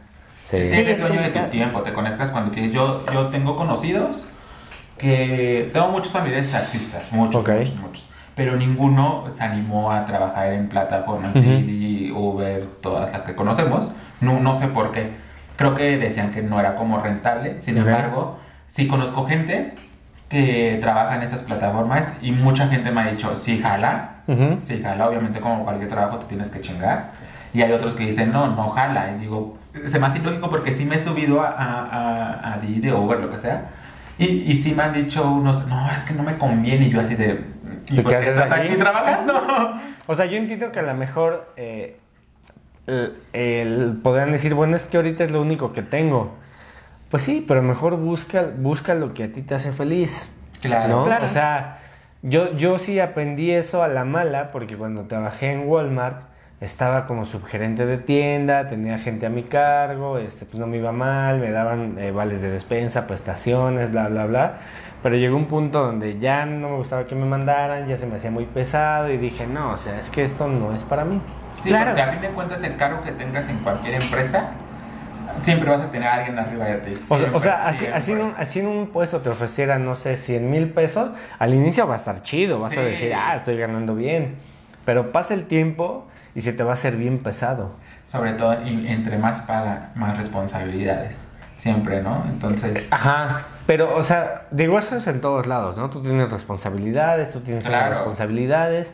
Sí, Sí. Sí, eres es dueño de tu tiempo, te conectas cuando quieres. Yo, yo tengo conocidos que tengo muchos familiares taxistas, muchos, Ok. muchos, muchos. Pero ninguno se animó a trabajar en plataformas Ujú. Didi, Uber, todas las que conocemos. No, no sé por qué. Creo que decían que no era como rentable. Sin Ok. embargo, sí conozco gente que trabaja en esas plataformas y mucha gente me ha dicho, sí, jala, Ujú. Sí, jala, obviamente como cualquier trabajo te tienes que chingar. Y hay otros que dicen, no, no jala. Y digo, se me hace ilógico porque sí me he subido a, a, a, a Didi Uber, lo que sea. Y, y sí me han dicho unos, no, es que no me conviene. Y yo así de, ¿y ¿Y por qué qué haces estás aquí? aquí trabajando? O sea, yo entiendo que a lo mejor eh, el, el- podrán decir, bueno, es que ahorita es lo único que tengo. Pues sí, pero mejor busca, busca lo que a ti te hace feliz. Claro. ¿no? Claro. O sea, yo, yo sí aprendí eso a la mala porque cuando trabajé en Walmart estaba como subgerente de tienda, tenía gente a mi cargo, este, pues no me iba mal, me daban eh, vales de despensa, prestaciones, bla, bla, bla. Pero llegó un punto donde ya no me gustaba que me mandaran, ya se me hacía muy pesado y dije, no, o sea, es que esto no es para mí. Sí, Claro. porque a fin de cuentas el cargo que tengas en cualquier empresa, siempre vas a tener a alguien arriba de ti. O sea, Siempre, o sea, así, así, en un, así en un puesto te ofrecieran, no sé, 100 mil pesos, al inicio va a estar chido, vas a Sí. decir, ah, estoy ganando bien. Pero pasa el tiempo y se te va a hacer bien pesado. Sobre todo, y entre más paga, más responsabilidades. Siempre, ¿no? Entonces, Ajá. Pero, o sea, digo, eso es en todos lados, ¿no? Tú tienes responsabilidades, tú tienes Claro. responsabilidades,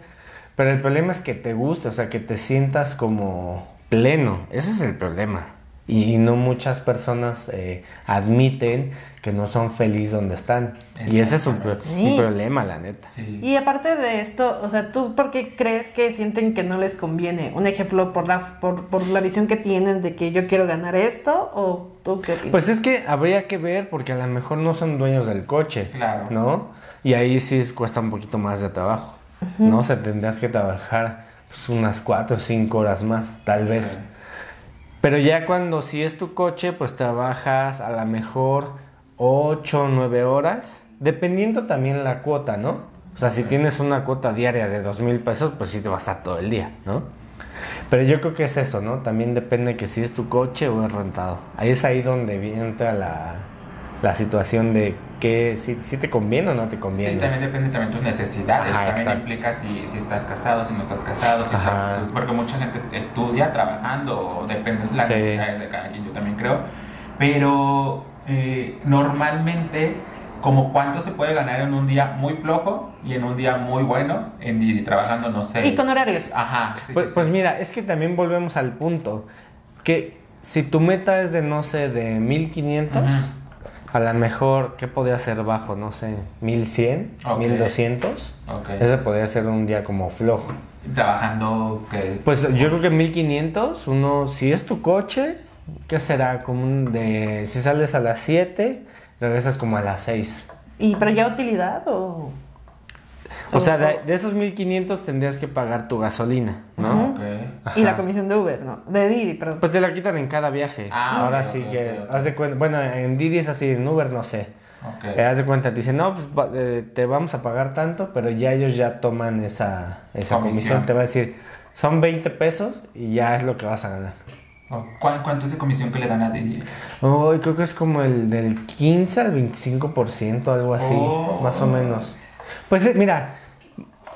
pero el problema es que te guste, o sea, que te sientas como pleno. Ese es el problema. Y no muchas personas eh, admiten que no son felices donde están. Y ese es un, pro- Sí. un problema, la neta. sí. Y aparte de esto, o sea, ¿tú por qué crees que sienten que no les conviene? Un ejemplo, por la, por, por la visión que tienen de que yo quiero ganar esto, o tú qué opinas? Pues es que habría que ver porque a lo mejor no son dueños del coche. Claro. ¿No? Y ahí sí es- cuesta un poquito más de trabajo. ¿No? O sea, tendrás que trabajar pues, unas cuatro o cinco horas más, tal vez. Ok. Pero ya cuando sí es tu coche, pues trabajas a lo mejor 8 o 9 horas, dependiendo también la cuota, ¿no? O sea, si tienes una cuota diaria de dos mil pesos, pues sí te va a estar todo el día, ¿no? Pero yo creo que es eso, ¿no? También depende que si es tu coche o es rentado. Ahí es ahí donde entra la, la situación de que si, si te conviene o no te conviene. Sí, también depende también tus necesidades. Ajá, también exacto. implica si, si estás casado, si no estás casado, si estás porque mucha gente estudia trabajando, o depende de las Sí. necesidades de cada quien, yo también creo. Pero eh, normalmente, como cuánto se puede ganar en un día muy flojo y en un día muy bueno, en Didi, trabajando, no sé. Y con horarios. Ajá, sí, Pues, sí, pues sí. mira, es que también volvemos al punto. Que si tu meta es de, no sé, de 1500, Ujú. a lo mejor, ¿qué podría ser bajo? No sé, 1100, Ok. 1200. Ok. Ese podría ser un día como flojo. Trabajando que... Pues yo creo que 1500, uno, si es tu coche, ¿qué será? Como un de, si sales a las 7, regresas como a las 6. ¿Y pero ya utilidad o...? O sea, de, de esos 1500 tendrías que pagar tu gasolina, ¿no? Ujú. Ok. Y la comisión de Uber, ¿no? De Didi, perdón. Pues te la quitan en cada viaje. Ah, Ahora sí que, haz de cuenta, bueno, en Didi es así, en Uber no sé. Eh, haz de cuenta, te dicen, no, pues va- eh, te vamos a pagar tanto, pero ya ellos ya toman esa, esa comisión. Comisión. Te va a decir, son 20 pesos y ya es lo que vas a ganar. Oh, ¿cuán- ¿Cuánto es de comisión que le dan a Didi? Hoy creo que es como el del 15 al 25%, algo así, Oh. más o menos. Pues eh, mira,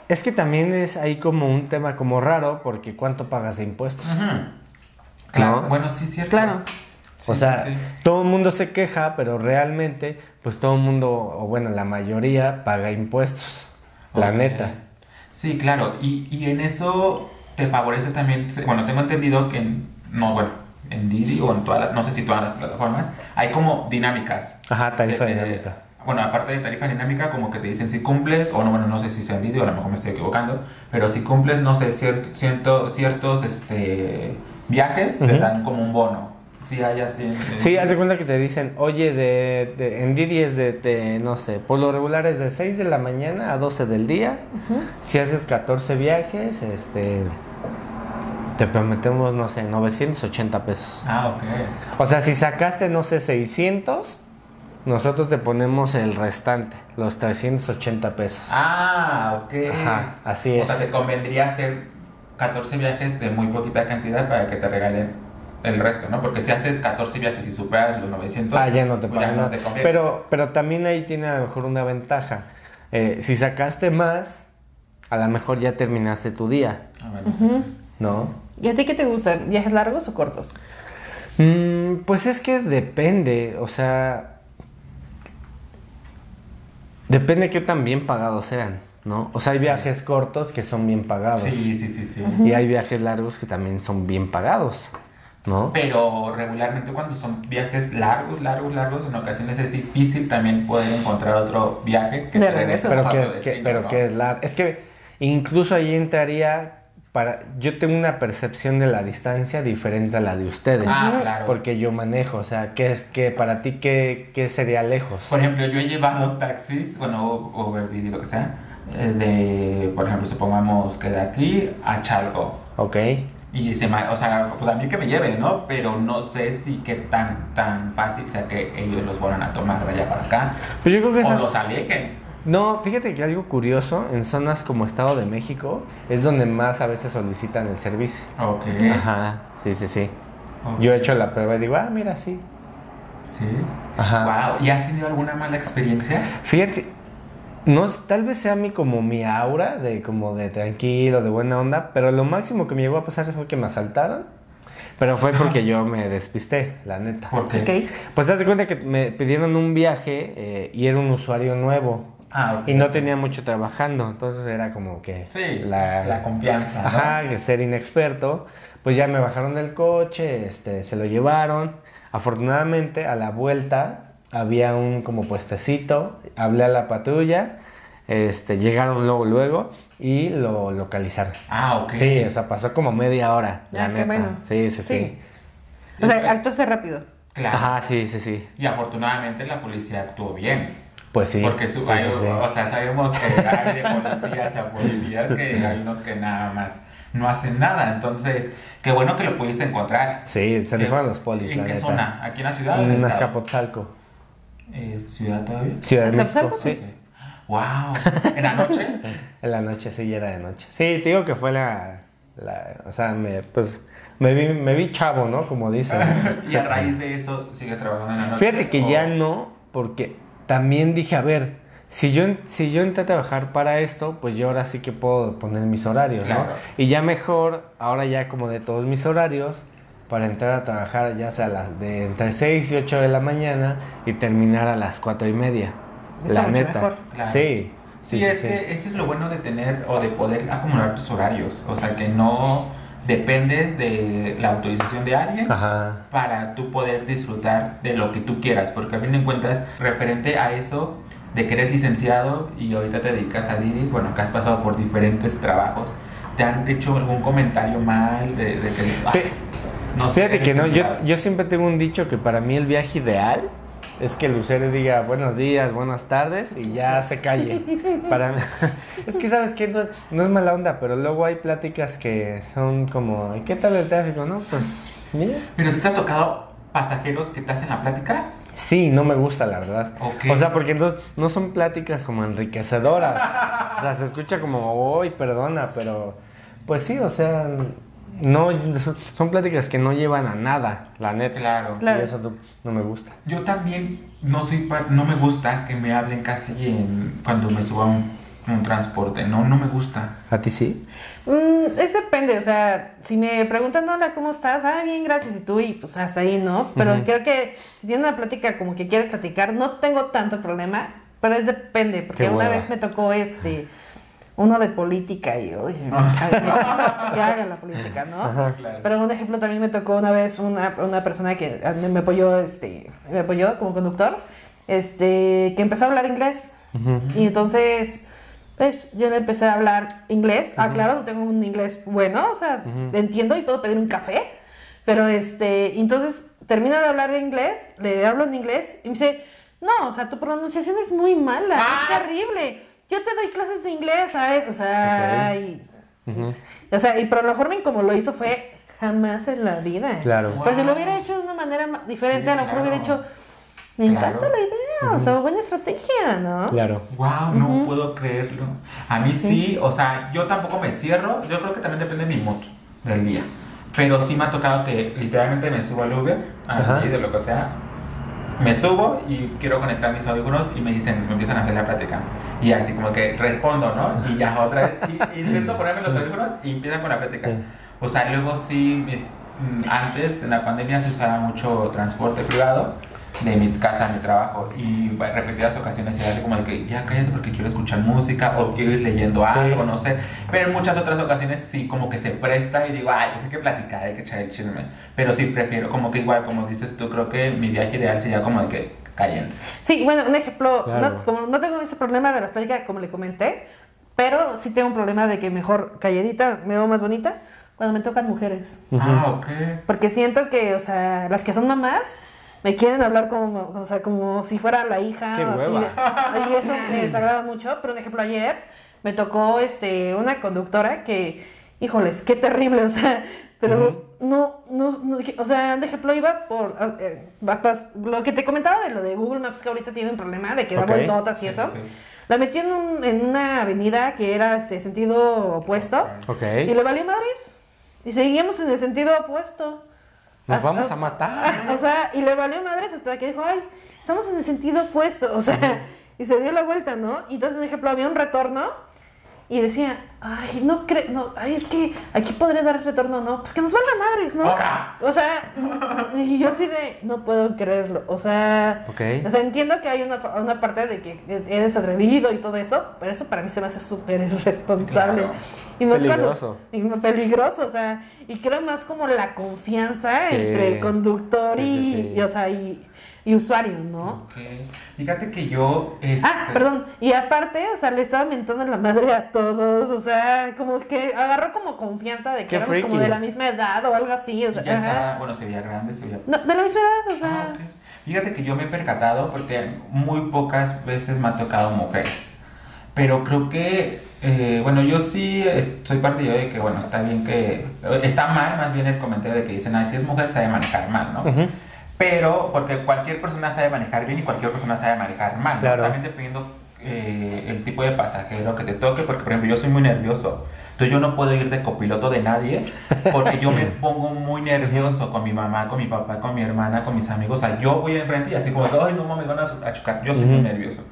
es que también es ahí como un tema como raro, porque ¿cuánto pagas de impuestos? Claro, ¿No? bueno, sí, cierto. Claro. Sí, o sea, sí, sí. todo el mundo se queja, pero realmente, pues todo el mundo, o bueno, la mayoría paga impuestos. La neta. Sí, claro, y, y en eso te favorece también, bueno, tengo entendido que en, no, bueno, en Didi o en todas las, no sé si todas las plataformas, hay como dinámicas. Ajá, tarifa De- de- dinámica. bueno, aparte de tarifa dinámica, como que te dicen si cumples, o no, bueno, no sé si se han dicho, a lo mejor me estoy equivocando, pero si cumples, no sé, cier- ciento- ciertos este, viajes, te dan como un bono. Si hay así. en- Sí, haz de cuenta que te dicen, oye, de, de- en Didi es de, de, no sé, por lo regular es de 6 de la mañana a 12 del día. Si haces 14 viajes, este, te prometemos, no sé, 980 pesos. Ah, ok. O sea, si sacaste, no sé, 600, nosotros te ponemos el restante, los 380 pesos. Ah, ok. Ajá, así O sea, es. te convendría hacer 14 viajes de muy poquita cantidad para que te regalen el resto, ¿no? Porque si haces 14 viajes y superas los 900, Ah, ya no te pues ya no te. Pero, pero también ahí tiene a lo mejor una ventaja. Eh, si sacaste más, a lo mejor ya terminaste tu día, Ah, bueno, sí, sí. ¿no? ¿Y a ti qué te gustan? ¿Viajes largos o cortos? Mm, pues es que depende, o sea, depende qué tan bien pagados sean, ¿no? O sea, hay viajes cortos que son bien pagados Sí, sí, sí, sí. y hay viajes largos que también son bien pagados, ¿no? Pero regularmente cuando son viajes largos, largos, largos, en ocasiones es difícil también poder encontrar otro viaje que De te regreso. regrese Pero que, destino, que- pero ¿no? que es largo. Es que incluso ahí entraría para. Yo tengo una percepción de la distancia diferente a la de ustedes. Ah, claro. Porque yo manejo. O sea, ¿qué es que para ti qué, qué sería lejos? Por ejemplo, yo he llevado taxis, bueno, o Uber Didi, lo que sea, eh, de, por ejemplo, supongamos que de aquí a Chalco. Ok. Y se me, o sea, pues a mí que me lleve, ¿no? Pero no sé si qué tan, tan fácil sea que ellos los vuelvan a tomar de allá para acá. Pero yo creo que O esas- los alejen. No, fíjate que algo curioso, en zonas como Estado de México es donde más a veces solicitan el servicio. Ok. Ajá, sí, sí, sí. Yo he hecho la prueba y digo, ah, mira, sí. Sí. Ajá. Wow. ¿Y has tenido alguna mala experiencia? Fíjate, no, es- tal vez sea mi como mi aura de como de tranquilo, de buena onda, pero lo máximo que me llegó a pasar fue que me asaltaron, pero fue porque yo me despisté, la neta. ¿Por qué? Ok. Pues haz de cuenta que me pidieron un viaje eh, y era un usuario nuevo Ah, y no tenía mucho trabajando, entonces era como que Sí, la, confianza, ¿no? Ajá, que ser inexperto. Pues ya me bajaron del coche, este, se lo llevaron. Afortunadamente, a la vuelta había un como puestecito. Hablé a la patrulla, este, llegaron luego, luego y lo localizaron. Ah, ok. Sí, o sea, pasó como media hora, la Ah, qué neta. bueno. Sí, sí, sí. Sí. O sea, actuaste rápido. Claro. Ajá, sí, sí, sí. Y afortunadamente la policía actuó bien. Pues sí. Porque su- sí, hay- sí, sí. o sea, sabemos que hay de policías a policías que hay unos que nada más no hacen nada. Entonces, qué bueno que lo pudiste encontrar. Sí, se ¿Qué- rifaron los polis, ¿En la qué neta. zona? ¿Aquí en la ciudad? o en? Azcapotzalco. Eh, ¿Ciudad todavía? Ciudad de México, sí. Wow. ¿En la noche? En la noche, sí, ya era de noche. Sí, te digo que fue la, la o sea, me, pues, me vi, me vi chavo, ¿no? Como dicen. y a raíz de eso, ¿sigues trabajando en la noche? Fíjate que o- ya no, porque también dije, a ver, si yo, si yo entré a trabajar para esto, pues yo ahora sí que puedo poner mis horarios, Claro. ¿no? Y ya mejor, ahora ya como de todos mis horarios, para entrar a trabajar ya sea a las de entre 6 y 8 de la mañana y terminar a las 4 y media. La neta. mejor. Claro. Sí. Sí, Sí, sí, es sí. que ese es lo bueno de tener o de poder acumular tus horarios. O sea, que no dependes de la autorización de alguien Ajá. para tú poder disfrutar de lo que tú quieras. Porque a fin de cuentas, referente a eso, de que eres licenciado y ahorita te dedicas a Didi, bueno, que has pasado por diferentes trabajos, ¿te han hecho algún comentario mal de, de que "Ay, Fí- no sé, Fíjate eres que no, yo, licenciado"? yo siempre tengo un dicho que para mí el viaje ideal es que el usuario diga buenos días, buenas tardes y ya se calle. Para es que sabes que no, no es mala onda, pero luego hay pláticas que son como, ¿y qué tal el tráfico? No, pues mira. Pero si te ha tocado pasajeros que te hacen la plática, Sí, no me gusta, la verdad. Ok. O sea, porque no, no son pláticas como enriquecedoras. o sea, se escucha como, uy, perdona, pero pues sí, o sea, no, son pláticas que no llevan a nada, la neta. claro. Claro. Y eso no, no me gusta. Yo también no soy pa- no me gusta que me hablen casi en, cuando me suba a un, un transporte. No, no me gusta. ¿A ti sí? Mm, es depende, o sea, si me preguntan, hola, ¿cómo estás? Ah, bien, gracias, y tú, y pues hasta ahí, ¿no? Pero creo que si tiene una plática como que quiere platicar, no tengo tanto problema, pero es depende, porque Qué una vez me tocó este, uno de política y, oye, haga la política, ¿no? Claro. Pero un ejemplo también me tocó una vez una, una persona que me apoyó, este, me apoyó como conductor este, que empezó a hablar inglés. Y entonces, pues, yo le empecé a hablar inglés. Ah, claro, no tengo un inglés bueno, o sea, entiendo y puedo pedir un café. Pero, este, entonces, termina de hablar inglés, le hablo en inglés y me dice, no, o sea, tu pronunciación es muy mala, es terrible. Yo te doy clases de inglés, ¿sabes? O sea, y, o sea, y pero la forma en como lo hizo fue jamás en la vida. Claro. Pero si lo hubiera hecho de una manera ma- diferente, Sí, a lo mejor hubiera hecho, me Claro. encanta la idea, o sea, buena estrategia, ¿no? Claro. Wow, no puedo creerlo. A mí sí. o sea, yo tampoco me cierro. Yo creo que también depende de mi mood del día. Pero sí me ha tocado que literalmente me subo al Uber, allí de lo que sea. Me subo y quiero conectar mis audífonos y me dicen, me empiezan a hacer la plática. Y así como que respondo, ¿no? Y ya otra vez, y- intento ponerme los audífonos y empiezan con la plática. O sea, luego sí, mis- mm, antes en la pandemia se usaba mucho transporte privado de mi casa a mi trabajo y en repetidas ocasiones era así como de que ya cállate porque quiero escuchar música o quiero ir leyendo Sí. algo, no sé. Pero en muchas otras ocasiones sí como que se presta y digo, ay, pues hay que platicar, hay que echar el chisme. Pero sí prefiero como que igual, como dices tú, creo que mi viaje ideal sería como de que cállense. Sí, bueno, un ejemplo, Claro. no, como no tengo ese problema de las pláticas como le comenté, pero sí tengo un problema de que mejor calladita me veo más bonita cuando me tocan mujeres. Ah, ok. Porque siento que, o sea, las que son mamás me quieren hablar como, o sea, como si fuera la hija. Qué hueva. de- y eso me desagrada mucho. Pero, un ejemplo, ayer me tocó este, una conductora que, híjoles, qué terrible, o sea, pero no, no, no, o sea, un ejemplo, iba por, eh, va- pas- lo que te comentaba de lo de Google Maps, que ahorita tiene un problema de que da vueltotas y Sí, eso. sí, sí. La metió en, un- en una avenida que era este sentido opuesto. Ok. Y le valió madres. Y seguíamos en el sentido opuesto. Nos Hasta- vamos a matar. O sea, y le valió madres hasta que dijo, ay, estamos en el sentido opuesto. O sea, y se dio la vuelta, ¿no? Y entonces, por ejemplo, había un retorno y decía, ay, no creo, no, ay, es que aquí podría dar retorno, no, pues que nos valga madres, ¿no? Ahora. O sea, y yo así de, no puedo creerlo. O sea, o sea, entiendo que hay una, una parte de que eres atrevido y todo eso, pero eso para mí se me hace súper irresponsable. Claro. Y más Peligroso. Cuando, y peligroso, o sea, y creo más como la confianza Sí. entre conductor y, sí, sí. y, o sea, y, y usuario, ¿no? Ok. Fíjate que yo... Este, Ah, perdón, y aparte, o sea, le estaba mentando la madre a todos, o sea, como que agarró como confianza de que Qué éramos como de la misma edad o algo así, o sea, ya está, bueno, se veía grande, se veía No, de la misma edad, o sea, Ah, ok. Fíjate que yo me he percatado porque muy pocas veces me ha tocado mujeres. Pero creo que, eh, bueno, yo sí soy partidario de que, bueno, está bien que. Está mal más bien el comentario de que dicen, ay, si es mujer sabe manejar mal, ¿no? Ujú. Pero, porque cualquier persona sabe manejar bien y cualquier persona sabe manejar mal, ¿no? Claro. También dependiendo eh, el tipo de pasajero que te toque, porque, por ejemplo, yo soy muy nervioso. Entonces, yo no puedo ir de copiloto de nadie porque yo me pongo muy nervioso con mi mamá, con mi papá, con mi hermana, con mis amigos. O sea, yo voy enfrente y así como, ay, no mames, van a, chocar. Yo soy muy Ujú. nervioso.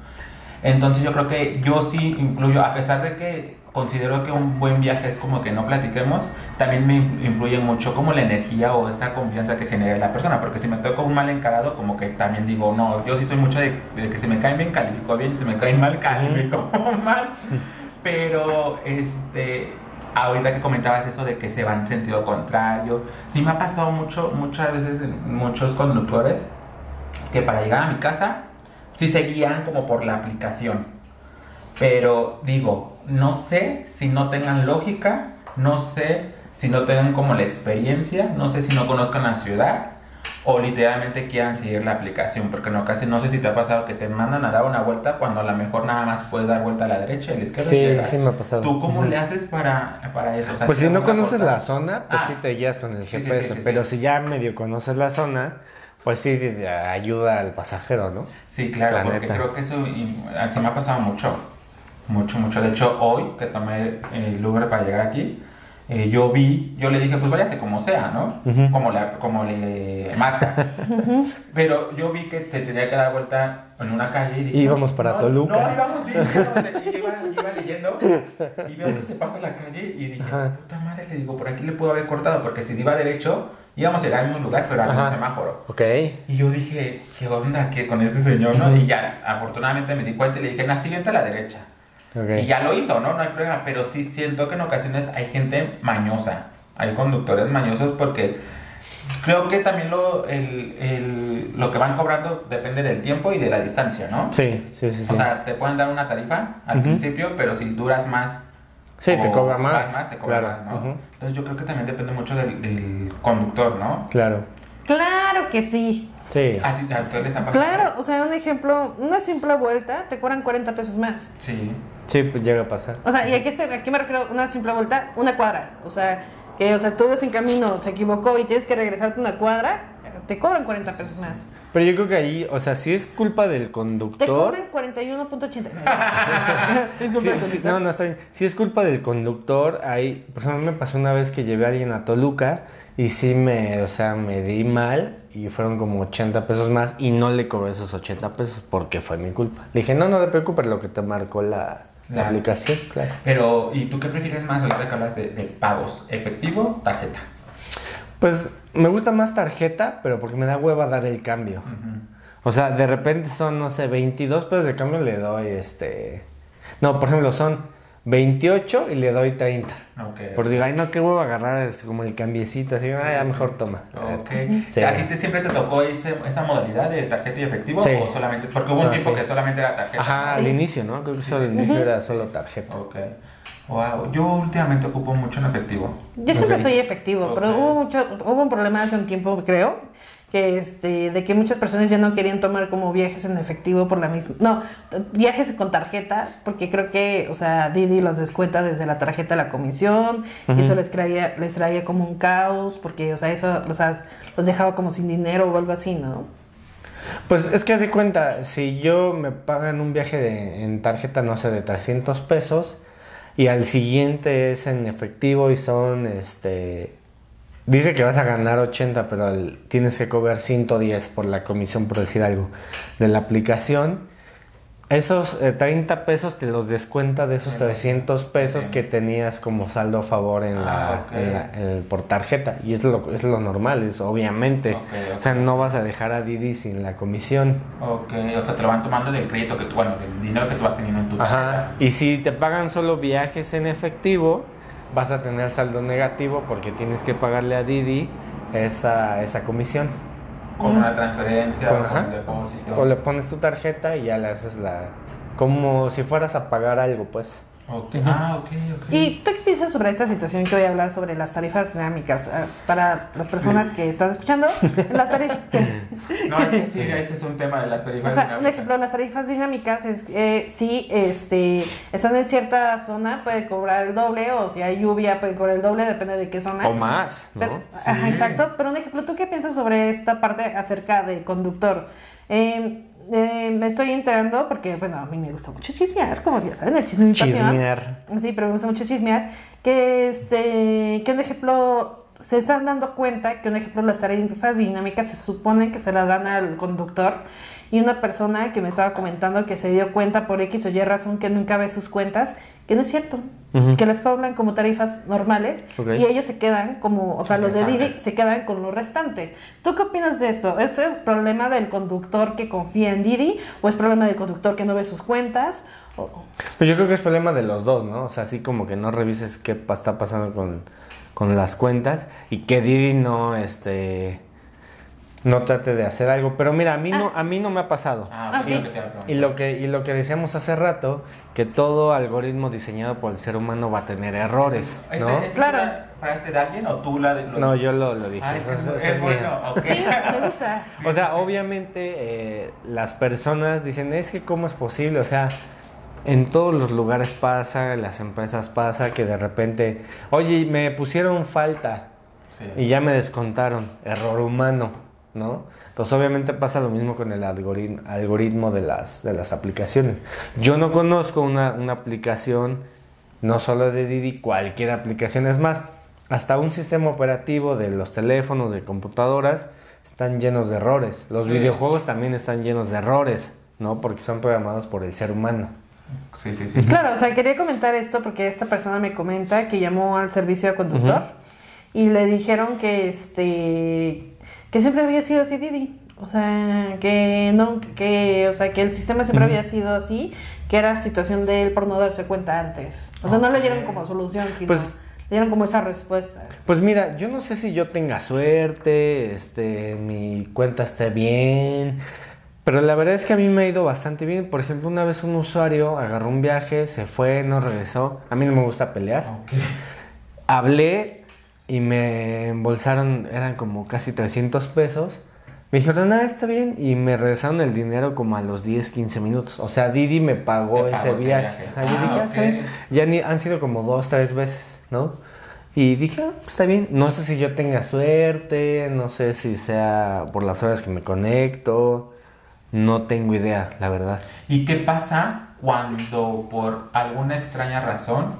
Entonces, yo creo que yo sí incluyo, a pesar de que considero que un buen viaje es como que no platiquemos, también me influye mucho como la energía o esa confianza que genera la persona, porque si me toca un mal encarado, como que también digo, no, yo sí soy mucho de, de que si me caen bien, califico bien, si me caen mal, califico mal, pero este, ahorita que comentabas eso de que se van en sentido contrario, sí me ha pasado mucho, muchas veces en muchos conductores que para llegar a mi casa, sí seguían como por la aplicación. Pero digo, no sé si no tengan lógica, no sé si no tengan como la experiencia, no sé si no conozcan la ciudad o literalmente quieran seguir la aplicación, porque no casi no sé si te ha pasado que te mandan a dar una vuelta cuando a lo mejor nada más puedes dar vuelta a la derecha y a la izquierda. y Sí, llegas. sí me ha pasado. ¿Tú cómo Ujú. le haces para, para eso? O sea, Pues si no conoces la zona, pues Ah. sí te guías con el Sí, sí, GPS. sí, sí, pero si ya medio conoces la zona, pues sí ayuda al pasajero, ¿no? Sí, claro, La porque neta. creo que eso y- se me ha pasado mucho. Mucho, mucho. De hecho, hoy que tomé el Uber para llegar aquí, eh, yo vi, yo le dije, pues váyase como sea, ¿no? Ujú. Como, la, como le marca. Pero yo vi que te tenía que dar vuelta en una calle y dije... Íbamos para no, Toluca. No, íbamos bien. iba, iba leyendo y veo que se pasa la calle y dije, Ajá. puta madre, le digo, por aquí le puedo haber cortado porque si iba derecho íbamos a llegar al mismo lugar, pero había un semáforo. Ok. Y yo dije, ¿qué onda ¿Qué con este señor? ¿no? Y ya, afortunadamente me di cuenta y le dije, en la siguiente a la derecha. Y ya lo hizo, ¿no? No hay problema. Pero sí siento que en ocasiones hay gente mañosa. Hay conductores mañosos porque Creo que también lo, el, el- lo que van cobrando depende del tiempo y de la distancia, ¿no? Sí, sí, sí. sí. O sea, te pueden dar una tarifa al principio, pero si duras más. Sí, te cobra más, te cobra claro, más, ¿no? Entonces yo creo que también depende mucho del, del conductor, ¿no? claro. Claro que sí. Sí. ¿A, ti, a ustedes les ha pasado? Claro, o sea, un ejemplo, una simple vuelta te cobran 40 pesos más. Sí. Sí, pues llega a pasar. O sea, ¿y a qué, se, a qué me refiero una simple vuelta? Una cuadra. O sea, que o sea, tú ves en camino, se equivocó y tienes que regresarte una cuadra, te cobran 40 pesos más. Pero yo creo que ahí, o sea, si es culpa del Te conductor. cobran 41.80. Sí, sí, no, no, está bien. Si es culpa del conductor, ahí, por ejemplo, me pasó una vez que llevé a alguien a Toluca y sí me, o sea, me di mal y fueron como 80 pesos más y no le cobré esos 80 pesos porque fue mi culpa. Le dije, no, no te preocupes, lo que te marcó la, la aplicación, claro. Pero, ¿y tú qué prefieres más ahorita que hablas de, de pagos? ¿Efectivo tarjeta? Pues me gusta más tarjeta, pero porque me da hueva dar el cambio. O sea, de repente son, no sé, 22 pesos de cambio le doy este... No, por ejemplo, son 28 y le doy 30. Ok. Porque digo, ay, no, qué huevo agarrar es como el cambiecito, así, Sí, ay, ya sí, mejor sí. toma. Ok. Sí. ¿A ti te, siempre te tocó ese- esa modalidad de tarjeta y efectivo? Sí. ¿O solamente? Porque hubo un No, tiempo sí. que solamente era tarjeta. Ajá, ¿no? al inicio, ¿no? Creo que solo sí, al inicio era solo tarjeta. Ok. Wow. Yo últimamente ocupo mucho en efectivo. Yo siempre soy efectivo, pero hubo, mucho, hubo un problema hace un tiempo, creo, que este, de que muchas personas ya no querían tomar como viajes en efectivo por la misma, no, viajes con tarjeta, porque creo que, o sea, Didi los descuenta desde la tarjeta la comisión, y eso les traía, les traía como un caos, porque, o sea, eso, o sea, los dejaba como sin dinero o algo así, ¿no? Pues es que hace cuenta, si yo me pagan un viaje de- en tarjeta, no sé, de 300 pesos, y al siguiente es en efectivo y son, este... Dice que vas a ganar 80, pero tienes que cobrar 110 por la comisión, por decir algo, de la aplicación. Esos eh, 30 pesos te los descuenta de esos De los 300 pesos que tenías como saldo a favor en la, Ah, ok. en la- en- por tarjeta. Y es lo, es lo normal, es obviamente. O sea, no vas a dejar a Didi sin la comisión. Ok. O sea, te lo van tomando del crédito que tú, bueno, del dinero que tú vas teniendo en tu tarjeta. Ajá. Y si te pagan solo viajes en efectivo, vas a tener saldo negativo porque tienes que pagarle a Didi esa, esa comisión. Con una transferencia Con- un depósito. O le pones tu tarjeta y ya le haces la... Como si fueras a pagar algo, pues. Ok. Ah, ok, ok. ¿Y tú qué piensas sobre esta situación que voy a hablar sobre las tarifas dinámicas? Ah, Para las personas que están escuchando, las tarifas... No, es que sí, ese es un tema de las O tarifas. sea, un dinámicas. ejemplo, las tarifas dinámicas es eh, si este, están en cierta zona puede cobrar el doble o si hay lluvia puede cobrar el doble, depende de qué zona. O más, ¿no? Pero- ajá, exacto, pero un ejemplo, ¿tú qué piensas sobre esta parte acerca del conductor? Eh, eh, me estoy enterando porque, bueno, a mí me gusta mucho chismear, como ya saben, el chisme pasión. Chismear. Sí, pero me gusta mucho chismear. Que, este, que un ejemplo, se están dando cuenta que un ejemplo, las tarifas dinámicas se supone que se las dan al conductor. Y una persona que me estaba comentando que se dio cuenta por X o Y razón que nunca ve sus cuentas, que no es cierto. Que les cobran como tarifas normales y ellos se quedan como, o sea, los de Didi se quedan con lo restante. ¿Tú qué opinas de esto? ¿Es el problema del conductor que confía en Didi o es problema del conductor que no ve sus cuentas? O- Pues yo creo que es problema de los dos, ¿no? O sea, así como que no revises qué está pasando con, con las cuentas y que Didi no, este, no trate de hacer algo. Pero mira, a mí no, a mí no me ha pasado. Ah. Y lo que, y lo que decíamos hace rato, que todo algoritmo diseñado por el ser humano va a tener errores, ¿Ese- ¿no? ¿Es Claro. una frase de alguien o tú la de lo No, yo lo, lo dije. Ah, es, es, es es bueno, mía. ok. Sí, me gusta. O sea, obviamente eh, las personas dicen, es que cómo es posible, o sea, en todos los lugares pasa, en las empresas pasa, que de repente, oye, me pusieron falta Sí. y ya me descontaron, error humano, ¿no? Entonces obviamente pasa lo mismo con el algoritmo, algoritmo de, las, de las aplicaciones. Yo no conozco una, una aplicación, no solo de Didi, cualquier aplicación, es más, hasta un sistema operativo de los teléfonos, de computadoras, están llenos de errores. Los Sí. videojuegos también están llenos de errores, ¿no? Porque son programados por el ser humano. Sí, sí, sí. Claro, o sea, quería comentar esto porque esta persona me comenta que llamó al servicio de conductor y le dijeron que este que siempre había sido así Didi. O sea, que no, que, o sea, que el sistema siempre había sido así, que era situación de él por no darse cuenta antes. O sea, no le dieron como solución, sino Pues- dieron como esa respuesta. Pues mira, yo no sé si yo tenga suerte, este, mi cuenta esté bien, pero la verdad es que a mí me ha ido bastante bien. Por ejemplo, una vez un usuario agarró un viaje, se fue, no regresó. A mí no me gusta pelear. Ok. Hablé y me embolsaron, eran como casi 300 pesos. Me dijeron, nada, está bien. Y me regresaron el dinero como a los 10, 15 minutos. O sea, Didi me pagó ese pagó ese viaje. yo Ah, dije, "Ah, está bien. Ya ni, han sido como dos, tres veces, ¿no? Y dije, ah, pues está bien. No sé si yo tenga suerte, no sé si sea por las horas que me conecto. No tengo idea, la verdad. ¿Y qué pasa cuando por alguna extraña razón,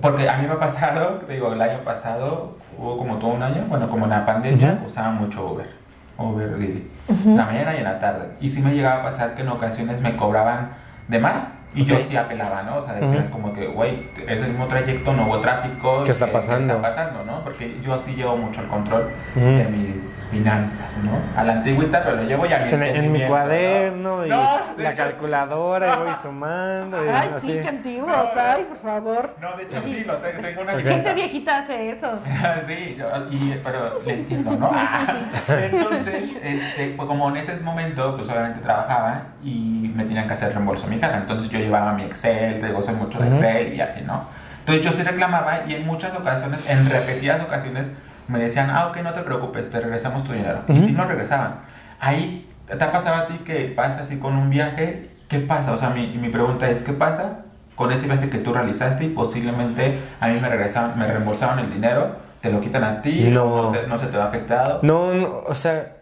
porque a mí me ha pasado, te digo, el año pasado, hubo como todo un año, bueno, como en la pandemia, Ujú. usaba mucho Uber, Uber Didi, en la mañana y en la tarde. Y sí me llegaba a pasar que en ocasiones me cobraban de más y yo Ok. sí apelaba, ¿no? O sea, decían Ujú. como que, güey, es el mismo trayecto, no hubo tráfico. ¿Qué está pasando? está pasando, no? Porque yo sí llevo mucho el control Ujú. de mis finanzas, ¿no? A la antigüita, pero lo llevo ya En, en mi entendimiento, ¿no? cuaderno y No, la hecho- calculadora y voy sumando. y Ay, así. sí, qué antiguos, ay, por favor. No, de hecho sí, lo tengo, tengo una libreta. Gente viejita hace eso. sí, yo- y, pero le entiendo, ¿no? Ah, entonces, este, pues como en ese momento, pues obviamente trabajaba y me tenían que hacer reembolso a mi hija. Entonces yo llevaba mi Excel, te digo, soy mucho de Ujú. Excel y así, ¿no? Entonces yo sí reclamaba y en muchas ocasiones, en repetidas ocasiones, me decían, ah, ok, no te preocupes, te regresamos tu dinero. Y Ujú. sí no regresaban. Ahí, ¿te ha pasado a ti que pasa así con un viaje? ¿Qué pasa? O sea, mi, mi pregunta es, ¿qué pasa con ese viaje que tú realizaste y posiblemente a mí me regresaban, me reembolsaban el dinero? ¿Te lo quitan a ti? No. te- no se te va afectado? No, no, o sea,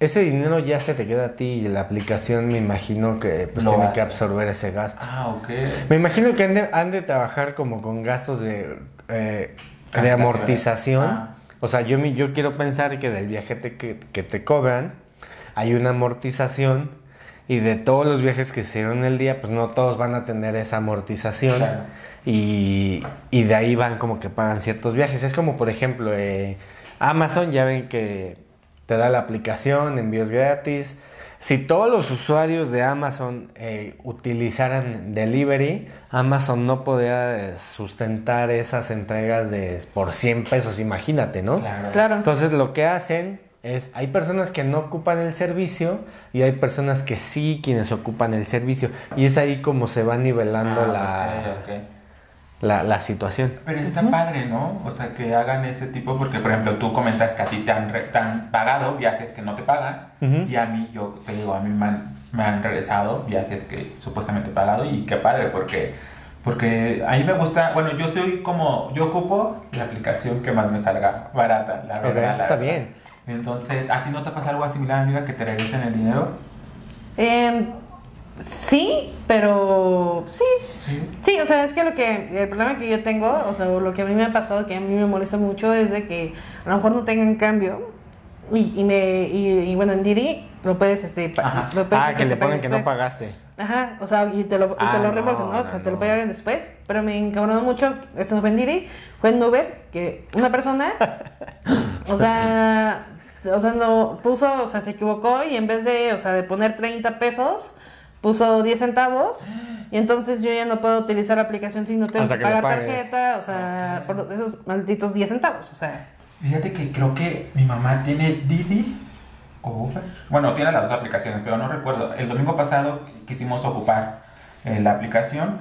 ese dinero ya se te queda a ti y la aplicación me imagino que pues, tiene hace. que absorber ese gasto. Ah, ok. Me imagino que han de, han de trabajar como con gastos de, eh, de amortización. Ah. O sea, yo, yo quiero pensar que del viaje te- que, que te cobran hay una amortización y de todos los viajes que se hicieron el día, pues no todos van a tener esa amortización. Claro. Y, y de ahí van como que pagan ciertos viajes. Es como, por ejemplo, eh, Amazon, ya ven que te da la aplicación, envíos gratis. Si todos los usuarios de Amazon eh, utilizaran delivery, Amazon no podría eh, sustentar esas entregas de por 100 pesos, imagínate, ¿no? Claro. Claro. Entonces lo que hacen es, hay personas que no ocupan el servicio y hay personas que sí quienes ocupan el servicio. Y es ahí como se va nivelando Ah, la. La, la situación. Pero está padre, ¿no? O sea, que hagan ese tipo, porque por ejemplo tú comentas que a ti te han, re- te han pagado viajes que no te pagan, Ujú. y a mí, yo te digo, a mí me han, me han regresado viajes que supuestamente he pagado, y qué padre, porque, porque a mí me gusta, bueno, yo soy como, yo ocupo la aplicación que más me salga barata, la verdad. la está verdad. bien. Entonces, ¿a ti no te pasa algo similar, amiga, que te regresen el dinero? Em, sí, pero sí. Sí. Sí, o sea, es que lo que el problema que yo tengo, o sea, lo que a mí me ha pasado, que a mí me molesta mucho, es de que a lo mejor no tengan cambio. Y, y me, y, y bueno, en Didi lo puedes, este, pa- lo puedes Ah, que le ponen que no pagaste. Ajá, o sea, y te lo, y Ah, te lo reembolsan, ¿no? O no, sea, te lo pagan después. Pero me encabronó mucho, esto no fue en Didi, fue en Uber, que una persona, o sea, o sea, no, puso, o sea, se equivocó y en vez de, o sea, de poner 30 pesos, puso 10 centavos. Y entonces yo ya no puedo utilizar la aplicación si no tengo que que pagar tarjeta, o sea, por esos malditos 10 centavos, o sea. Fíjate que creo que mi mamá tiene Didi o Uber. Bueno, tiene las dos aplicaciones, pero no recuerdo. El domingo pasado quisimos ocupar eh, la aplicación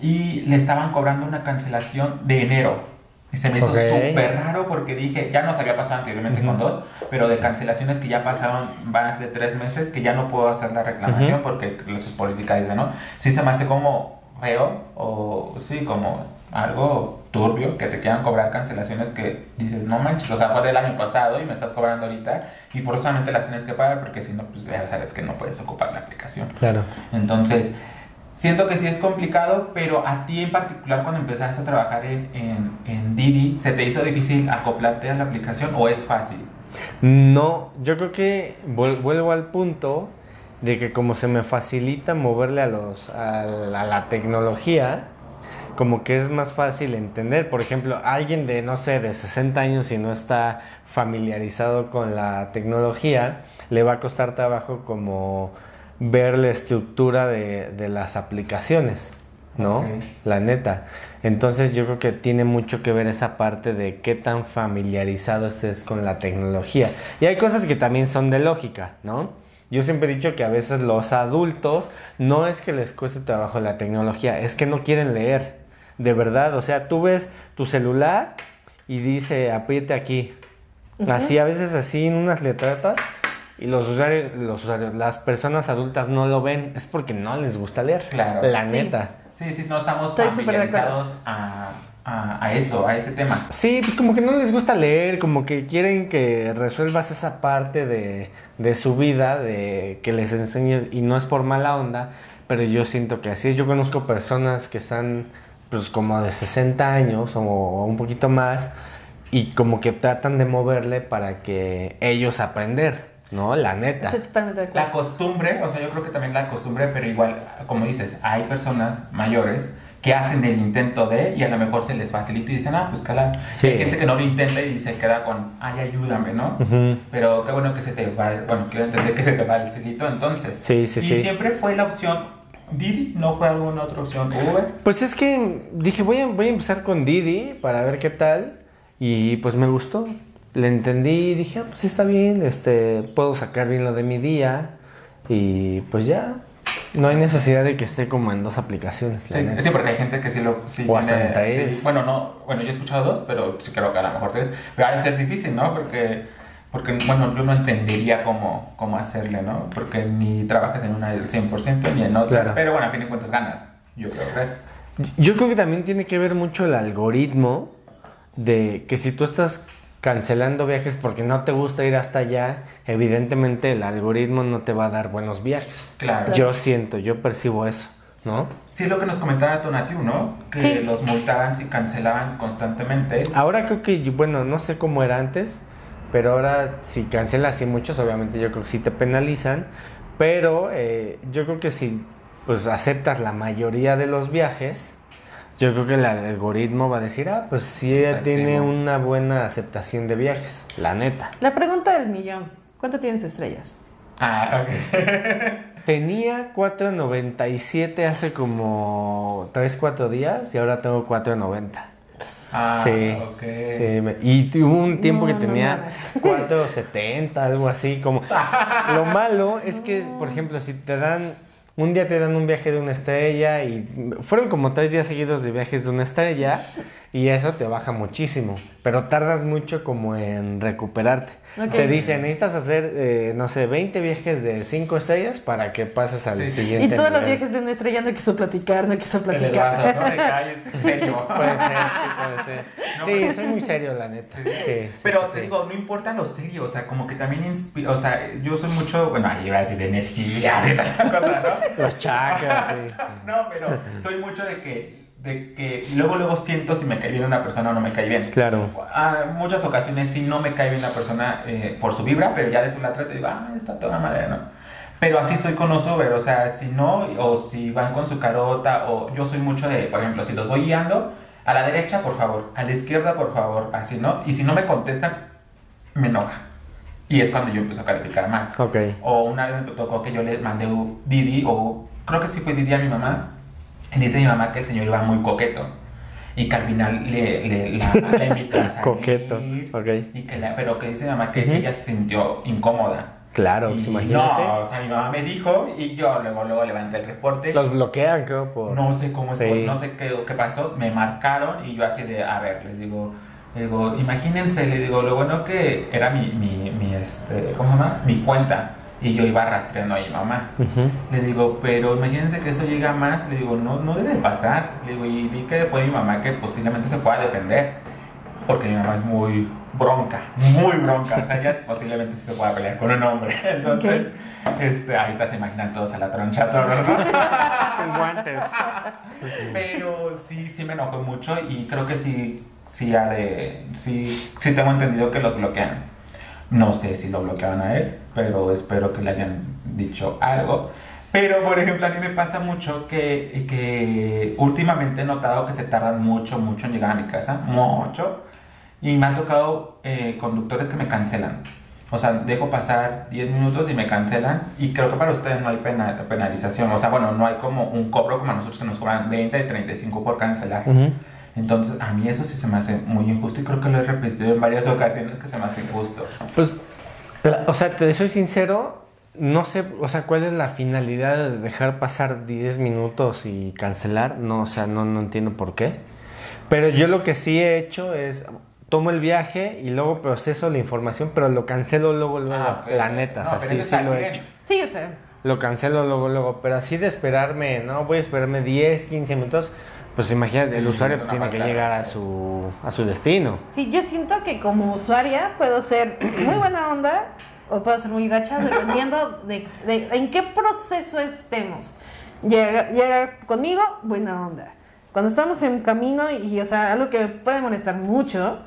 y le estaban cobrando una cancelación de enero. Y se me hizo súper raro porque dije, ya nos había pasado anteriormente con dos, pero de cancelaciones que ya pasaron más de tres meses, que ya no puedo hacer la reclamación Ujú. porque sus políticas dicen, ¿no? Sí se me hace como feo o sí, como algo turbio que te quieran cobrar cancelaciones que dices, no manches, o sea, fue del año pasado y me estás cobrando ahorita y forzosamente las tienes que pagar porque si no, pues ya sabes que no puedes ocupar la aplicación. Claro. Entonces, siento que sí es complicado, pero a ti en particular cuando empezaste a trabajar en, en, en Didi, ¿se te hizo difícil acoplarte a la aplicación o es fácil? No, yo creo que vuel- vuelvo al punto de que como se me facilita moverle a los a la, a la tecnología, como que es más fácil entender. Por ejemplo, alguien de no sé, de 60 años y no está familiarizado con la tecnología, le va a costar trabajo como ver la estructura de, de las aplicaciones. ¿no? La neta. Entonces yo creo que tiene mucho que ver esa parte de qué tan familiarizado estés con la tecnología. Y hay cosas que también son de lógica, ¿no? Yo siempre he dicho que a veces los adultos no es que les cueste trabajo la tecnología, es que no quieren leer. De verdad, o sea, tú ves tu celular y dice apriete aquí. Así, a veces así en unas letratas y los usuarios, los usuarios, las personas adultas no lo ven, es porque no les gusta leer. Claro. La Sí. neta. Sí, sí, no estamos Estoy familiarizados a, a, a eso, a ese tema. Sí, pues como que no les gusta leer, como que quieren que resuelvas esa parte de, de su vida, de que les enseñes, y no es por mala onda, pero yo siento que así es. Yo conozco personas que están pues como de 60 años o, o un poquito más, y como que tratan de moverle para que ellos aprender, ¿no? La neta. Estoy totalmente de La acuerdo. costumbre, o sea, yo creo que también la costumbre, pero igual, como dices, hay personas mayores que hacen el intento de y a lo mejor se les facilita y dicen, ah, pues cala. Sí. Hay gente que no lo intenta y se queda con, ay, ayúdame, ¿no? Pero qué bueno que se te va, bueno, quiero entender que se te va el cilito entonces. Sí, sí, y sí. siempre fue la opción Didi, no fue alguna otra opción Uber. Pues es que dije, voy a, voy a empezar con Didi para ver qué tal. Y pues me gustó. Le entendí y dije, ah, pues está bien, este, puedo sacar bien lo de mi día. Y pues ya, no hay necesidad de que esté como en dos aplicaciones. Sí, porque hay gente que sí lo sí O hasta tiene- en tres. sí, bueno, no, bueno, yo he escuchado dos, pero sí creo que a lo mejor tres. Pero ha de ser difícil, ¿no? Porque, porque bueno, yo no entendería cómo, cómo hacerle, ¿no? Porque ni trabajas en una del 100% ni en otra. Claro. Pero bueno, a fin de cuentas ganas, yo creo que. Yo creo que también tiene que ver mucho el algoritmo de que si tú estás cancelando viajes porque no te gusta ir hasta allá, evidentemente el algoritmo no te va a dar buenos viajes. Claro. Yo siento, yo percibo eso, ¿no? Sí, es lo que nos comentaba Tonatiu, ¿no? Que Sí. los multaban si cancelaban constantemente. Ahora creo que, bueno, no sé cómo era antes, pero ahora si cancelas y muchos, obviamente yo creo que sí te penalizan, pero eh, yo creo que si pues aceptas la mayoría de los viajes, yo creo que el algoritmo va a decir, ah, pues sí ella tiene una buena aceptación de viajes, la neta. La pregunta del millón. ¿Cuánto tienes estrellas? Ah, ok. Tenía 4.97 hace como 3, 4 días y ahora tengo 4.90. Ah, sí, ok. sí, me- y hubo un tiempo No, que no, tenía nada. 4.70, algo así, como... Lo malo es que, por ejemplo, si te dan... Un día te dan un viaje de una estrella y fueron como tres días seguidos de viajes de una estrella y eso te baja muchísimo, pero tardas mucho como en recuperarte. Ok. Te dicen, necesitas hacer, eh, no sé, 20 viajes de 5 estrellas para que pases al Sí, sí. siguiente Y todos los nivel. viajes de una estrella no quiso platicar, no quiso platicar. No me calles, en serio. Puede ser, sí, puede ser. No, Sí, pero- soy muy serio, la neta. Sí, sí, Pero sí, te sí. digo, no importa lo serio, o sea, como que también inspira, o sea, yo soy mucho, bueno, ahí iba a decir de energía, así tal cosa, ¿no? Los chakras, sí. No, pero soy mucho de que, de que luego, luego siento si me cae bien una persona o no me cae bien. Claro. A muchas ocasiones sí no me cae bien una persona eh, por su vibra, pero ya después la trato y digo, ah, está toda madre, ¿no? Pero así soy con los Uber, o sea, si no, o si van con su carota, o yo soy mucho de, por ejemplo, si los voy guiando, a la derecha, por favor, a la izquierda, por favor, así, ¿no? Y si no me contestan, me enoja. Y es cuando yo empiezo a calificar mal. Ok. O una vez me tocó que yo le mandé un Didi, o creo que sí fue Didi a mi mamá. Dice mi mamá que el señor iba muy coqueto. Y que al final le, le, la, la invitó a salir. Coqueto, ok. Y que la- pero que dice mi mamá que Ujú. ella se sintió incómoda. Claro, Y pues imagínate. No, o sea, mi mamá me dijo y yo luego, luego levanté el reporte. Los bloquean, creo, por... No sé cómo Sí. estuvo, no sé qué, qué pasó, me marcaron y yo así de, a ver, les digo, le digo, imagínense, le digo, lo bueno que era mi, mi, mi, este, ¿cómo se llama? Mi cuenta y yo iba rastreando a mi mamá. Le digo, pero imagínense que eso llega más, le digo, no, no debe de pasar. Le digo, y di que fue mi mamá que posiblemente se pueda defender, porque mi mamá es muy bronca, muy bronca, o sea, ella posiblemente se pueda pelear con un hombre. Entonces, este, ahorita se imaginan todos a la troncha, todo, ¿verdad? Con guantes. Pero sí, sí me enojó mucho y creo que sí, sí, ha de, sí, sí tengo entendido que los bloquean. No sé si lo bloqueaban a él, pero espero que le hayan dicho algo. Pero, por ejemplo, a mí me pasa mucho que, que últimamente he notado que se tardan mucho, mucho en llegar a mi casa. Mucho. Y me ha tocado eh, conductores que me cancelan. O sea, dejo pasar 10 minutos y me cancelan. Y creo que para ustedes no hay pena- penalización. O sea, bueno, no hay como un cobro como a nosotros que nos cobran 20 y 35 por cancelar. Ujú. Entonces, a mí eso sí se me hace muy injusto y creo que lo he repetido en varias ocasiones que se me hace injusto. Pues, la- o sea, te soy sincero, no sé, o sea, cuál es la finalidad de dejar pasar 10 minutos y cancelar. No, o sea, no, no entiendo por qué. Pero yo lo que sí he hecho es tomo el viaje y luego proceso la información, pero lo cancelo luego, luego, Ah, la neta, No, o sea, sí, sí lo he hecho. Sí, o sea, Lo cancelo luego, luego, pero así de esperarme, no, voy a esperarme 10, 15 minutos, pues imagínate, Sí, el usuario tiene que falta llegar a su, a su destino. sí, yo siento que como usuaria puedo ser muy buena onda o puedo ser muy gacha dependiendo de, de en qué proceso estemos. Llega, llega conmigo, buena onda. Cuando estamos en camino y, o sea, algo que me puede molestar mucho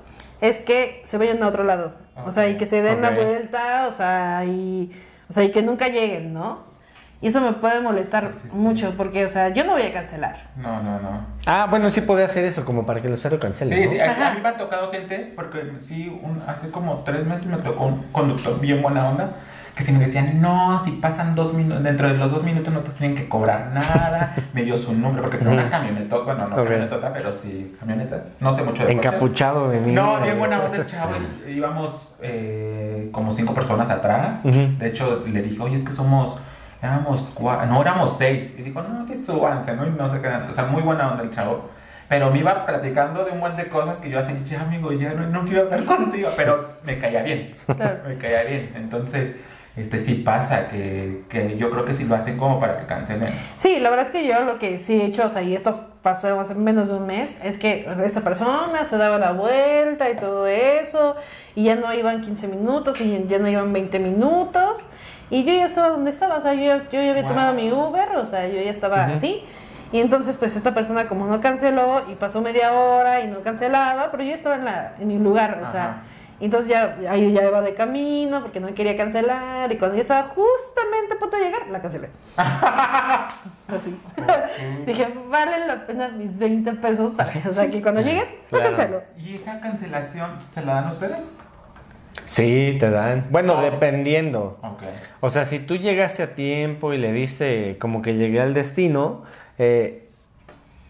es que se vayan a otro lado. O sea, y que se den la vuelta, o sea, y, o sea, y que nunca lleguen, ¿no? Y eso me puede molestar Sí, sí, sí. mucho porque, o sea, yo no voy a cancelar. No, no, no. Ah, bueno, sí podría hacer eso, como para que el usuario cancele. Sí, ¿no? sí, a, Ajá. a mí me ha tocado gente, porque sí, un- hace como tres meses me tocó un conductor bien buena onda, que si me decían, no, si pasan dos minutos, dentro de los dos minutos no te tienen que cobrar nada, me dio su nombre, porque tenía una camioneta, bueno, no Ok. camionetota, pero sí camioneta, no sé mucho de. Encapuchado venía. No, bien buena onda el chavo, íbamos eh, como cinco personas atrás, de hecho le dije, oye, es que somos... Éramos cua- no, éramos seis. Y dijo, no, sí, súbanse, ¿no? Y no sé qué. O sea, muy buena onda el chavo. Pero me iba platicando de un buen de cosas que yo así, ya amigo, ya no, no quiero hablar contigo, pero me caía bien, Claro. me caía bien. Entonces, este sí pasa, que, que yo creo que sí lo hacen como para que cancelen. Sí, la verdad es que yo lo que sí he hecho, o sea, y esto pasó hace menos de un mes, es que esta persona se daba la vuelta y todo eso, y ya no iban 15 minutos y ya no iban 20 minutos, y yo ya estaba donde estaba, o sea, yo, yo ya había Wow. tomado mi Uber, o sea, yo ya estaba así, y entonces pues esta persona como no canceló y pasó media hora y no cancelaba, pero yo estaba en, la, en mi lugar, o Ajá. sea, entonces ya, ya yo ya iba de camino porque no quería cancelar, y cuando yo estaba justamente a punto de llegar, la cancelé. Así. Dije, vale la pena mis 20 pesos para o sea, que cuando lleguen, lo Claro. cancelo. ¿Y esa cancelación se la dan ustedes? Sí, te dan. Bueno, No. dependiendo. Ok. O sea, si tú llegaste a tiempo y le diste como que llegué al destino, eh,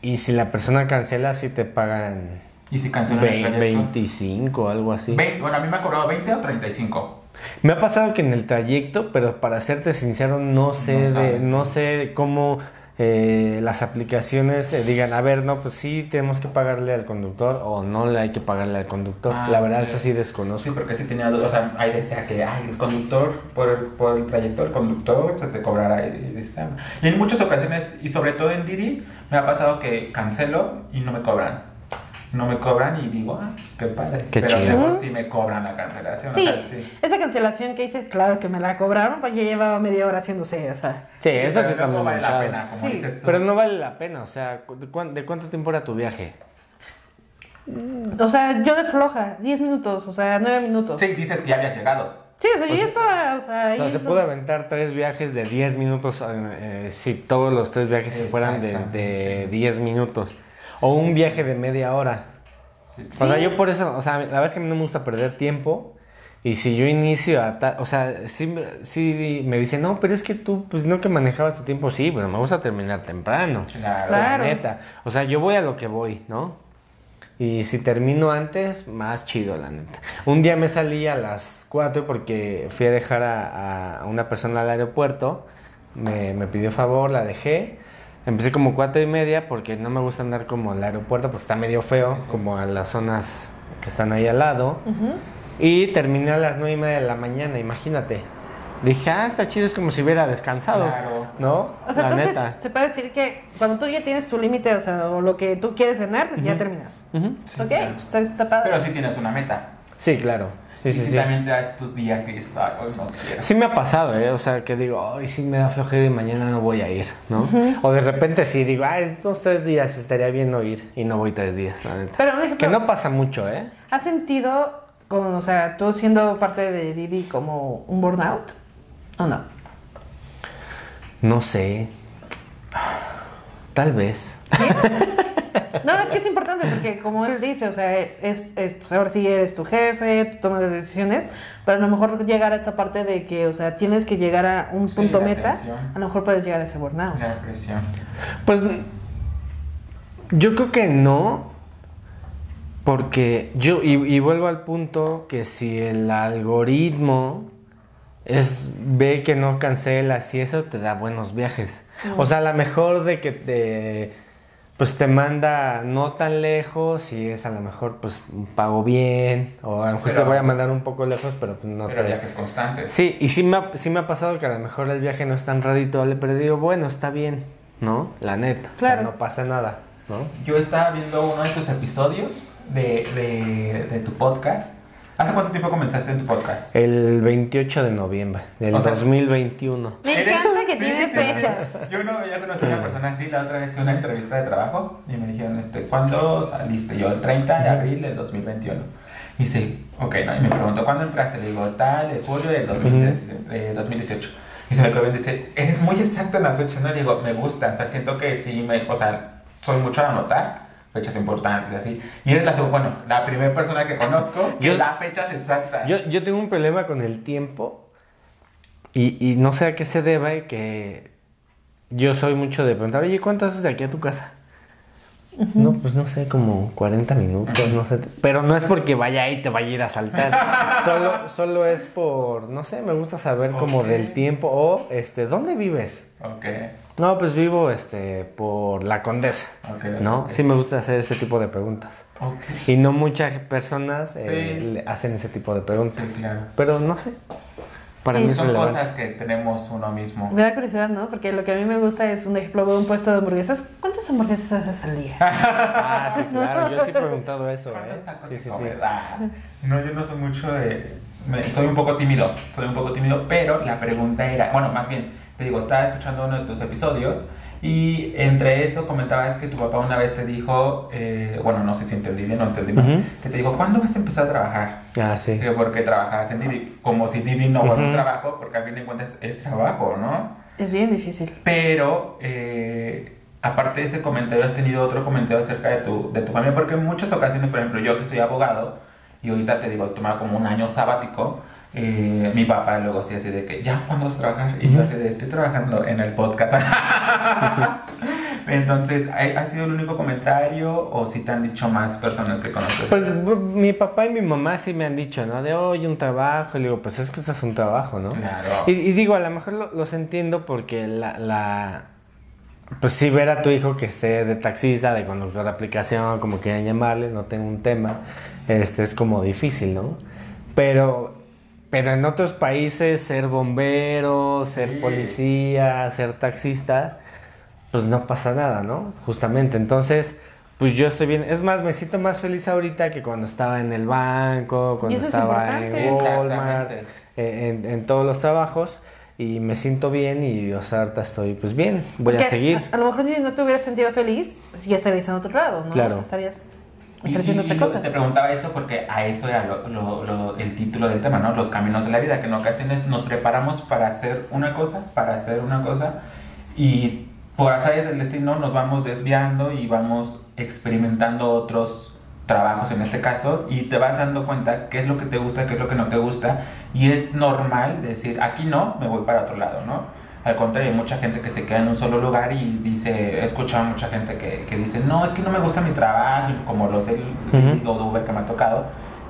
y si la persona cancela, sí te pagan ¿Y si cancelan el vein- trayecto? 25, algo así. Vein- bueno, a mí me ha cobrado 20 o 35. Me ha pasado que en el trayecto, pero para serte sincero, no sé, No de, no sí. sé cómo eh, las aplicaciones eh, digan, a ver, no, pues sí tenemos que pagarle al conductor o no le hay que pagarle al conductor. Ah, La verdad, eso sí desconozco. Sí, porque sí tenía dudas. O sea, ahí decía que ay, el conductor, por el, por el trayecto del conductor, se te cobrará. Y, ah. Y en muchas ocasiones, y sobre todo en Didi, me ha pasado que cancelo y no me cobran. No me cobran y digo, ah, pues qué padre. Qué Pero chido. luego sí me cobran la cancelación. Sí, O sea, sí. esa cancelación que hice, claro que me la cobraron, porque ya llevaba media hora haciéndose, o sea. Sí, eso sí pero está muy vale la pena, como Sí. dices tú. Pero no vale la pena, o sea, ¿cu- ¿de, cuán- de cuánto tiempo era tu viaje? O sea, yo de floja, 10 minutos, o sea, 9 minutos. Sí, dices que ya habías llegado. Sí, o sea, yo O ya sea- estaba, o sea, O sea, se pudo aventar tres viajes de 10 minutos eh, eh, si todos los tres viajes se fueran de, de Exactamente. 10 minutos. O un viaje de media hora. Sí, sí. O sea, yo por eso, o sea, la verdad es que a mí no me gusta perder tiempo. Y si yo inicio a tal, o sea, sí, me- sí me dicen, no, pero es que tú, pues no que manejabas tu tiempo, sí, pero me gusta terminar temprano. Claro. Claro. La neta. O sea, yo voy a lo que voy, ¿no? Y si termino antes, más chido, la neta. Un día me salí a las 4 porque fui a dejar a, a una persona al aeropuerto. Me, me pidió favor, la dejé. Empecé como cuatro y media porque no me gusta andar como al aeropuerto porque está medio feo, Sí, sí, sí. como a las zonas que están ahí al lado. Ujú. Y terminé a las nueve y media de la mañana, imagínate. Dije, ah, está chido, es como si hubiera descansado. Claro. ¿No? O sea, la entonces neta. se puede decir que cuando tú ya tienes tu límite, o sea, o lo que tú quieres ganar, ya terminas. Ujú. Sí, ok, claro. está, está padre. Pero sí tienes una meta. Sí, claro. Sí, y sí, si sí. también te das tus días que dices, ay, hoy no quiero. Sí me ha pasado, ¿eh? O sea, que digo, ay, sí me da flojera y mañana no voy a ir, ¿no? O de repente sí digo, ay, dos, tres días estaría bien no ir y no voy tres días, la neta. Pero, Que no pasa mucho, ¿eh? ¿has sentido, con, o sea, tú siendo parte de Didi como un burnout? ¿O no? No sé. Tal vez. No, es que es importante porque como él dice, o sea, es, es pues ahora sí eres tu jefe, tú tomas las decisiones, pero a lo mejor llegar a esta parte de que, o sea, tienes que llegar a un punto meta, a lo mejor puedes llegar a ese burnout. La presión. Pues yo creo que no, porque yo, y, y vuelvo al punto que si el algoritmo es, ve que no cancelas y eso te da buenos viajes. O sea, a lo mejor de que te, pues te manda no tan lejos y es a lo mejor pues pago bien, o a lo mejor Pero- te voy a mandar un poco lejos, pero pues no Pero te... viajes constantes. Sí, y sí me, ha, sí me ha pasado que a lo mejor el viaje no es tan redituable, pero digo, bueno, está bien, ¿no? La neta, o sea, Claro. no pasa nada, ¿no? Yo estaba viendo uno de tus episodios de, de, de tu podcast. ¿Hace cuánto tiempo comenzaste en tu podcast? El 28 de noviembre del O sea- 2021. Me encanta que Sí, tiene sí, sí. fechas. Yo no ya conocí a una persona así, la otra vez a una entrevista de trabajo y me dijeron, este, ¿cuándo saliste? Yo el 30 de abril del 2021. Y dice, ok, ¿no? Y me preguntó, ¿cuándo entraste? Le digo, tal, de julio del 2013, de 2018. Y se me quedó bien, dice, eres muy exacto en las fechas, ¿no? Le digo, me gusta, o sea, siento que sí, me, o sea, soy mucho de anotar fechas importantes y así. Y es la, bueno, la primera persona que conozco que Yo- da fechas exactas. Yo, yo tengo un problema con el tiempo y, y no sé a qué se deba y que yo soy mucho de preguntar, oye, ¿cuánto haces de aquí a tu casa? No, pues no sé, como 40 minutos, no sé. Pero no es porque vaya ahí y te vaya a ir a saltar. solo, solo es por, no sé, me gusta saber como Ok. del tiempo o, este, ¿dónde vives? Ok, No, pues vivo, este, por la condesa. ok. ¿No? Sí me gusta hacer ese tipo de preguntas. Ok. Y no muchas personas eh, Sí. le hacen ese tipo de preguntas. Sí, claro. Pero no sé. Para Sí, mí Son relevante. cosas que tenemos uno mismo. Me da curiosidad, ¿no? Porque lo que a mí me gusta es, un ejemplo, veo un puesto de hamburguesas. ¿Cuántas hamburguesas haces al día? Ah, sí, claro. Yo sí he preguntado eso, ¿Cuántos ¿eh? Sí, sí, sí. No, yo no soy mucho de... me- soy un poco tímido, soy un poco tímido, pero la pregunta era... Bueno, más bien, te digo, estaba escuchando uno de tus episodios y entre eso comentabas que tu papá una vez te dijo, eh, bueno, no sé si entendí bien o entendí mal, Ujú. que te dijo, ¿cuándo vas a empezar a trabajar? Ah, sí. Que porque trabajabas en Didi, como si Didi no fuera un Ujú. trabajo, porque a fin de cuentas es trabajo, ¿no? Es bien difícil. Pero, eh, aparte de ese comentario, has tenido otro comentario acerca de tu, de tu familia, porque en muchas ocasiones, por ejemplo, yo que soy abogado, y ahorita te digo, tomaba como un año sabático, eh, mi papá luego así, así de que, ¿ya vas a trabajar? Y yo así de, estoy trabajando en el podcast. Entonces, ¿ha ha sido el único comentario o si te han dicho más personas que conoces? Pues mi papá y mi mamá sí me han dicho, ¿no? De, oye, un trabajo. Y digo, pues es que esto es un trabajo, ¿no? Claro. Y, y digo, a lo mejor lo- los entiendo porque la, la... Pues sí, ver a tu hijo que esté de taxista, de conductor de aplicación, como quieran llamarle, no tengo un tema, este es como difícil, ¿no? Pero, pero en otros países ser bombero, ser Sí. policía, ser taxista, pues no pasa nada, ¿no? Justamente, entonces, pues yo estoy bien. Es más, me siento más feliz ahorita que cuando estaba en el banco, cuando es estaba en. Walmart, eh, en, en todos los trabajos. Y me siento bien y, o sea, ahorita estoy, pues bien, voy a seguir. A, a lo mejor si no te hubieras sentido feliz, pues ya estarías en otro lado, ¿no? Claro. O sea, estarías ejerciendo y- otra cosa. Te preguntaba esto porque a eso era lo- lo- lo- el título del tema, ¿no? Los caminos de la vida, que en ocasiones nos preparamos para hacer una cosa, para hacer una cosa, y por azares del destino nos vamos desviando y vamos experimentando otros trabajos en este caso y te vas dando cuenta qué es lo que te gusta, qué es lo que no te gusta y es normal decir aquí no, me voy para otro lado, ¿no? Al contrario, hay mucha gente que se queda en un solo lugar y dice, he escuchado a mucha gente que, que dice, no, es que no me gusta mi trabajo, como los Ujú. Didi o de Uber que me ha tocado,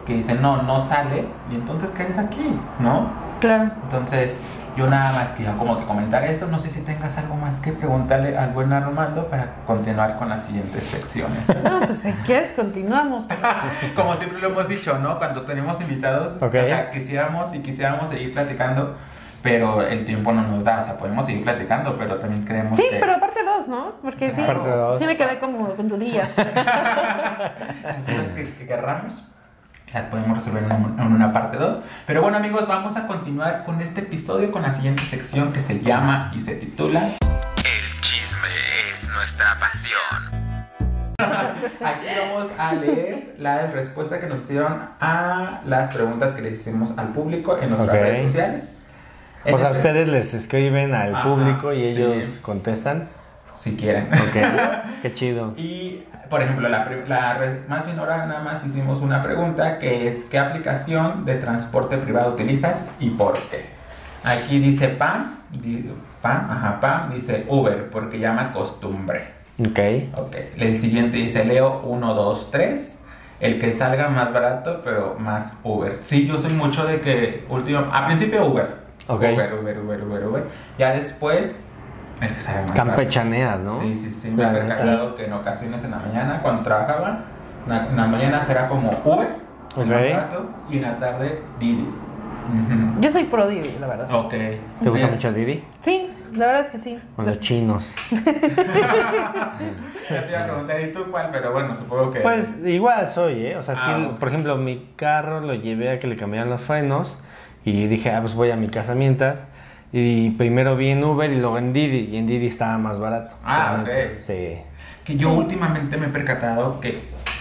que dicen, no, no sale, y entonces, ¿qué haces aquí? ¿No? Claro. Entonces, yo nada más quería como que comentar eso, no sé si tengas algo más que preguntarle al buen Armando para continuar con las siguientes secciones. No, pues si quieres continuamos. Como siempre lo hemos dicho, ¿no? Cuando tenemos invitados, Ok. o sea, quisiéramos y quisiéramos seguir platicando, pero el tiempo no nos da, o sea, podemos seguir platicando, pero también creemos Sí, que pero aparte dos, ¿no? Porque sí, Parte dos. sí me quedé como con dudillas. las que, que querramos las podemos resolver en, un- en una parte 2. Pero bueno amigos, vamos a continuar con este episodio, con la siguiente sección que se llama y se titula El chisme es nuestra pasión. Aquí vamos a leer la respuesta que nos hicieron a las preguntas que les hicimos al público en nuestras redes sociales. O sea, ustedes les escriben al Ajá, público y sí. ellos contestan. si quieren. Ok, qué chido. Y, por ejemplo, la, la más bien ahora nada más hicimos una pregunta que es ¿qué aplicación de transporte privado utilizas y por qué? Aquí dice Pam, di- Pam, ajá, Pam, dice Uber porque llama costumbre. Ok. Ok, el siguiente dice Leo 1, 2, 3. El que salga más barato, pero más Uber. Sí, yo soy mucho de que último, a principio Uber. Ok. Uber, Uber, Uber, Uber, Uber. Ya después, que más. Campechaneas, ¿no? Sí, sí, sí. Me he percatado que en ocasiones en la mañana, cuando trabajaba, en la mañana será como Uber, el Ok. más barato, y en la tarde Didi. Yo soy pro Didi, la verdad. Ok. ¿Te gusta Bien. mucho el Didi? Sí, la verdad es que sí. Con los chinos. Ya te iba a preguntar, ¿y tú cuál? Pero bueno, supongo que. Pues igual soy, ¿eh? O sea, sí, Ah, ok. por ejemplo, mi carro lo llevé a que le cambiaran los frenos y dije, ah, pues voy a mi casa mientras. Y primero vi en Uber y luego en Didi, y en Didi estaba más barato. Ah, ok. Sí. Que yo últimamente me he percatado que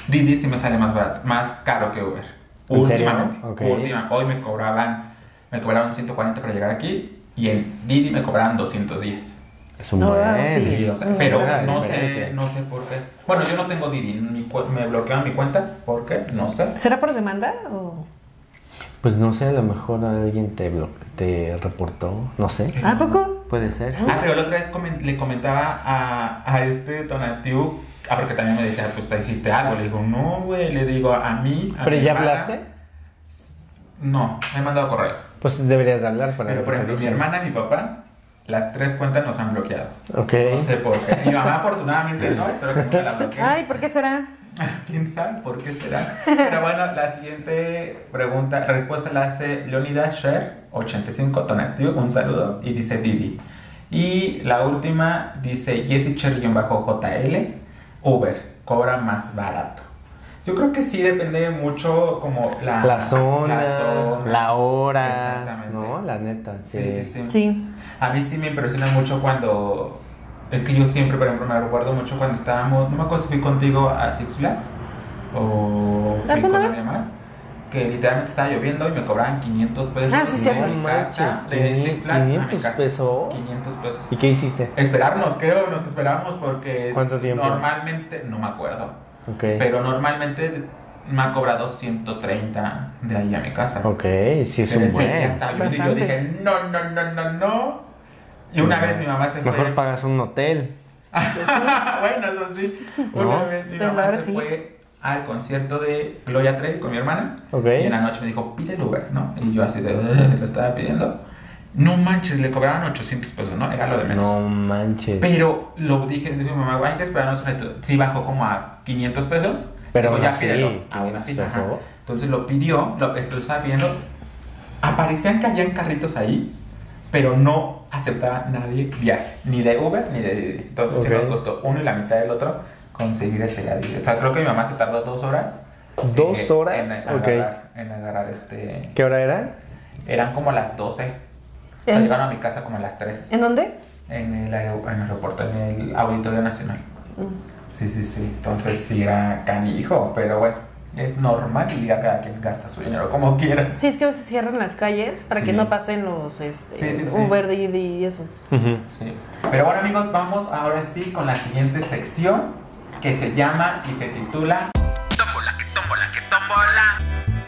Didi sí me sale más barato, más caro que Uber. ¿En serio? Últimamente. Última- hoy me cobraban, me cobraron 140 para llegar aquí y en Didi me cobraban 210. Es un No, buen. sí. Sí, o sea, Es pero no sé, no sé por qué. Bueno, yo no tengo Didi, mi me bloquearon mi cuenta, ¿por qué? No sé. ¿Será por demanda o...? Pues no sé, a lo mejor alguien te, te reportó, no sé. ¿A poco? Puede ser. Ah, pero la otra vez le comentaba a, a este Tonatiu, ah, porque también me decía, pues hiciste algo. Le digo, no, güey, le digo a mí. a ¿Pero mi ya hermana. hablaste? No, me he mandado correos. Pues deberías de hablar para Pero por ejemplo, mi hermana y mi papá, las tres cuentas nos han bloqueado. Ok. No sé por qué. Mi mamá afortunadamente no, espero que nunca la bloquee. Ay, ¿por qué será? ¿Quién sabe por qué será? Pero bueno, la siguiente pregunta, respuesta la hace Leonidas Sher, 85 Tonatiu, un saludo, y dice Didi. Y la última dice Jessie Cherry-JL, Uber, cobra más barato. Yo creo que sí depende mucho como la, La zona, la, zona. hora, Exactamente. ¿no? La neta, sí. Sí, sí, sí. Sí. A mí sí me impresiona mucho cuando. Es que yo siempre, por ejemplo, me recuerdo mucho cuando estábamos. No me acuerdo si fui contigo a Six Flags o fui ¿Alguna con alguien más. Que literalmente estaba lloviendo y me cobraban 500 pesos. Ah, sí, mi No manches, de Six Flags a mi 500 casa. pesos. 500 pesos. ¿Y qué hiciste? Esperarnos, creo, nos esperamos porque. ¿Cuánto tiempo? Normalmente, no me acuerdo. Ok. Pero normalmente me ha cobrado 130 de ahí a mi casa. Ok, sí es Pero un buen. estaba lloviendo y yo Bastante. dije, no, no, no, no, no. Y una vez mi mamá se fue. Mejor pagas un hotel. bueno, eso sí. Una ¿No? vez mi Pues mamá se sí. fue al concierto de Gloria Trevi con mi hermana. Ok. Y en la noche me dijo, pide el Uber, ¿no? Y yo así de, "Ugh", lo estaba pidiendo. No manches, le cobraban 800 pesos, ¿no? Era lo de menos. No manches. Pero lo dije, dije mi mamá, hay que esperarnos un ratito. Sí bajó como a 500 pesos. Pero Digo, ya así, pídelo. 500 Aún así. Entonces lo pidió, lo, lo estaba pidiendo. Aparecían que habían carritos ahí, pero no aceptaba nadie viaje, ni de Uber ni de Didi. Entonces sí Ok. nos costó uno y la mitad del otro conseguir ese ya Didi. O sea, creo que mi mamá se tardó dos horas. ¿Dos eh, horas? En agarrar, en agarrar este... ¿Qué hora eran? Eran como las 12. O sea, ¿En- llegaron a mi casa como a las 3. ¿En dónde? En el, aer- en el aeropuerto, en el Auditorio Nacional. Mm. Sí, sí, sí. Entonces sí era canijo, pero bueno, es normal y ya cada quien gasta su dinero como quiera. Sí, es que a veces cierran las calles para que Sí. no pasen los este, Sí, sí, sí. Uber, Didi y esos. Ujú. Sí. Pero bueno, amigos, vamos ahora sí con la siguiente sección que se llama y se titula Tómbola, que tómbola, que tómbola.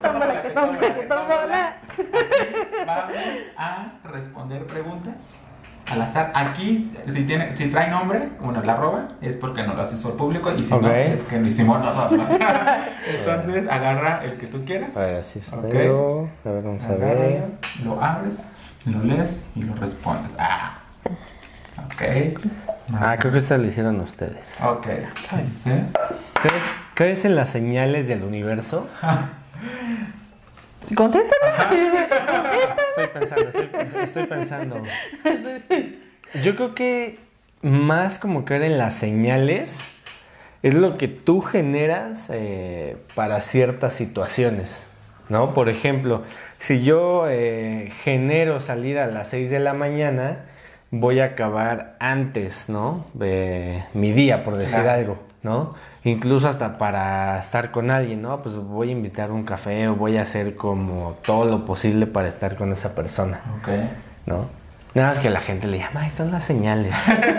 Tómala, que tómala, que tómala. Vamos a responder preguntas al azar. Aquí, si, tiene, si trae nombre, bueno, la arroba, es porque nos las hizo el público y si no, es que lo hicimos nosotros. Entonces, agarra el que tú quieras. A ver, así está. Ok. A ver, vamos a ver. lo abres, lo lees y lo respondes. Ah. Ok. Ah, creo que esta la hicieron ustedes. Ok. Dice. ¿Crees, ¿Crees en las señales del universo? Contéstame. Estoy pensando, estoy, estoy pensando. Yo creo que más como creer en las señales es lo que tú generas eh, para ciertas situaciones, ¿no? Por ejemplo, si yo eh, genero salir a las 6 de la mañana, voy a acabar antes, ¿no? De mi día, por decir Claro. algo, ¿no? Incluso hasta para estar con alguien, ¿no? Pues voy a invitar un café o voy a hacer como todo lo posible para estar con esa persona, Ok. ¿no? Nada más que la gente le llama, ahí están las señales.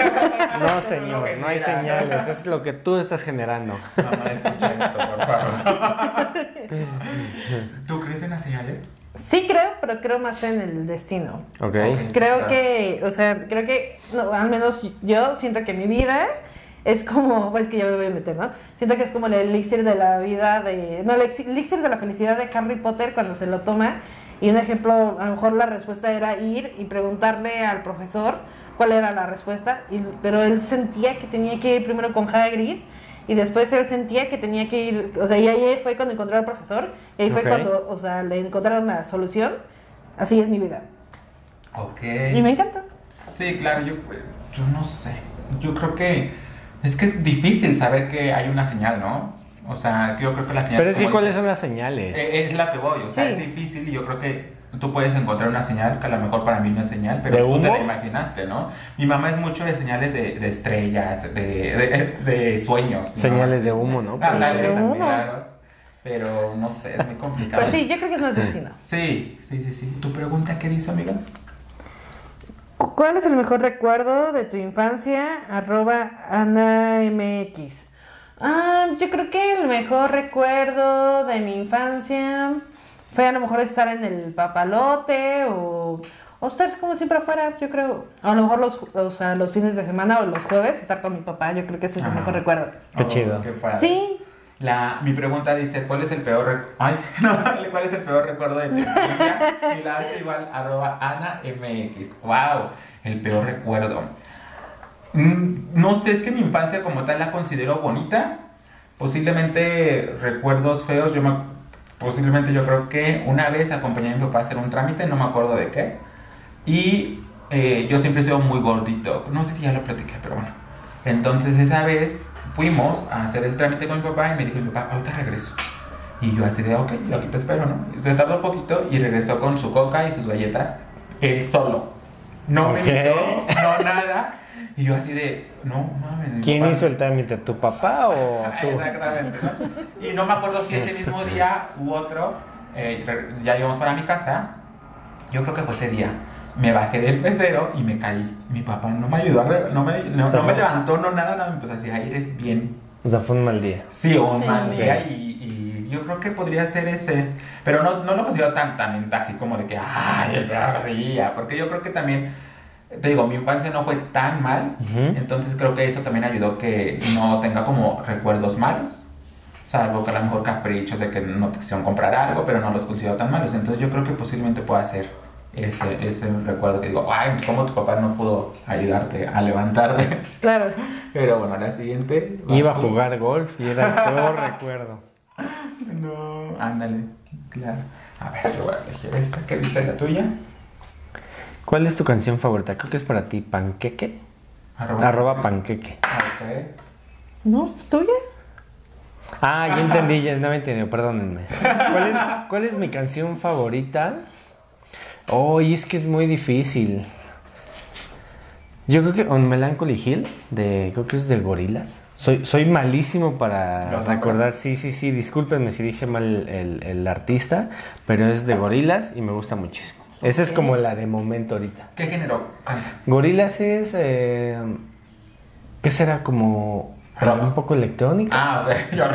no, señor, no hay señales, es lo que tú estás generando. Mamá, escucha esto, por favor. ¿Tú crees en las señales? Sí creo, pero creo más en el destino. Ok. Ok. Creo Claro. que, o sea, creo que, no, al menos yo siento que mi vida es como, pues que ya me voy a meter, ¿no? Siento que es como el elixir de la vida de, no, el elixir de la felicidad de Harry Potter cuando se lo toma. Y un ejemplo, a lo mejor la respuesta era ir y preguntarle al profesor cuál era la respuesta, y- pero él sentía que tenía que ir primero con Hagrid y después él sentía que tenía que ir, o sea, y ahí fue cuando encontró al profesor, y ahí Ok. fue cuando, o sea, le encontraron la solución. Así es mi vida. Ok. Y me encanta. Sí, claro, yo, yo no sé. Yo creo que es que es difícil saber que hay una señal, ¿no? O sea, yo creo que la señal... Pero es que, ¿cuáles son las señales? Eh, Es la que voy, o sea, Sí. es difícil y yo creo que tú puedes encontrar una señal que a lo mejor para mí no es señal, pero ¿De tú te la imaginaste, ¿no? Mi mamá es mucho de señales de, de estrellas, de, de, de sueños. ¿no? Señales de humo, ¿no? Ah, claro, también, humo. claro. Pero no sé, es muy complicado. Pero sí, yo creo que es más destino. Sí, sí, sí, sí. ¿Tu pregunta qué dice, amiga? Cu- ¿Cuál es el mejor recuerdo de tu infancia? Arroba AnaMX. Ah, yo creo que el mejor recuerdo de mi infancia fue a lo mejor estar en el papalote o, o estar como siempre afuera, yo creo. A lo mejor los, o sea, los fines de semana o los jueves estar con mi papá, yo creo que ese es el Ah. mejor recuerdo. Qué chido. Qué padre. Sí, La, mi pregunta dice, ¿cuál es el peor Ay, no, ¿cuál es el peor recuerdo de tu infancia? Y la hace igual, arroba Ana MX. Wow, el peor recuerdo. Mm, no sé, es que mi infancia como tal la considero bonita. Posiblemente recuerdos feos, yo me, posiblemente yo creo que una vez acompañé a mi papá a hacer un trámite, no me acuerdo de qué. Y eh, yo siempre he sido muy gordito. No sé si ya lo platiqué, pero bueno. Entonces esa vez fuimos a hacer el trámite con mi papá y me dijo mi papá, ahorita regreso. Y yo así de, ok, yo aquí te espero, ¿no? Y Se tardó un poquito y regresó con su coca y sus galletas, él solo. No me Ok. invitó, no nada. Y yo así de, no mames. ¿Quién papá- hizo el trámite? ¿Tu papá o tú? Exactamente. ¿no? Y no me acuerdo si ese mismo día u otro, eh, ya íbamos para mi casa. Yo creo que fue ese día. Me bajé del pecero y me caí. Mi papá no me ayudó, no me, no, no me levantó, no nada, nada. Me empezó a decir, "Ay, eres bien. O sea, fue un mal día. Sí, un Sí. mal día. Ok. Y, y yo creo que podría ser ese. Pero no, no lo considero tan, tan así como de que, ay, el día. Porque yo creo que también, te digo, mi infancia no fue tan mal. Ujú. Entonces creo que eso también ayudó que no tenga como recuerdos malos. Salvo que a lo mejor caprichos de que no te quisieron comprar algo, pero no los considero tan malos. Entonces yo creo que posiblemente pueda ser ese, ese recuerdo que digo, ay, ¿cómo tu papá no pudo ayudarte a levantarte? claro. Pero bueno, la siguiente. Iba a jugar golf y era el peor recuerdo. No, ándale, claro. A ver, yo voy a elegir esta. ¿Qué dice la tuya? ¿Cuál es tu canción favorita? Creo que es para ti, Panqueque. Arroba. Arroba Panqueque. Ah, Ok. ¿No? ¿Es tuya? Ah, ya entendí, ya no me entendido, perdónenme. ¿Cuál es, cuál es mi canción favorita? Oh, es que es muy difícil. Yo creo que On Melancholy Hill, de, creo que es de Gorilas. Soy, soy malísimo para ¿Los recordar. Sí, sí, sí, discúlpenme si dije mal el, el- artista, pero es de Gorilas y me gusta muchísimo. Esa es como la de momento ahorita. ¿Qué género canta? Gorilas es. Eh, ¿Qué será? Como. Rock. Un poco electrónica. Ah. Yo.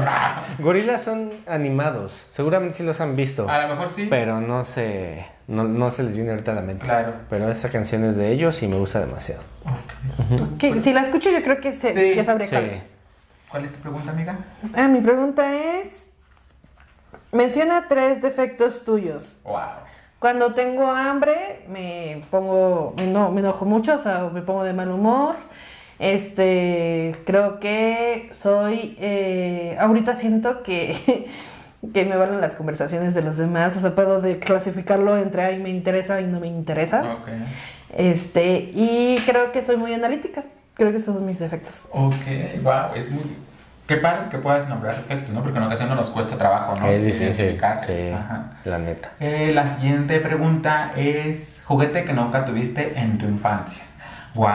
Gorilas son animados. Seguramente sí los han visto. A lo mejor sí. Pero no se, no, no se les viene ahorita a la mente. Claro. Pero esa canción es de ellos y me gusta demasiado. Ok. Que si la escucho yo creo que sé, Sí, ya sabré sí. cuál es. ¿Cuál es tu pregunta, amiga? Ah, mi pregunta es, menciona tres defectos tuyos. Wow. Cuando tengo hambre me pongo, me, no, me enojo mucho, o sea, me pongo de mal humor. Este, creo que soy, eh, ahorita siento que, que me valen las conversaciones de los demás, o sea, puedo de clasificarlo entre ahí me interesa y no me interesa. Ok. Este, y creo que soy muy analítica. Creo que esos son mis defectos. Ok, wow. Es muy. Qué padre que puedas nombrar efectos, ¿no? Porque en ocasiones nos cuesta trabajo, ¿no? es difícil. Sí, Ajá. la neta. Eh, la siguiente pregunta es: juguete que nunca tuviste en tu infancia. Wow,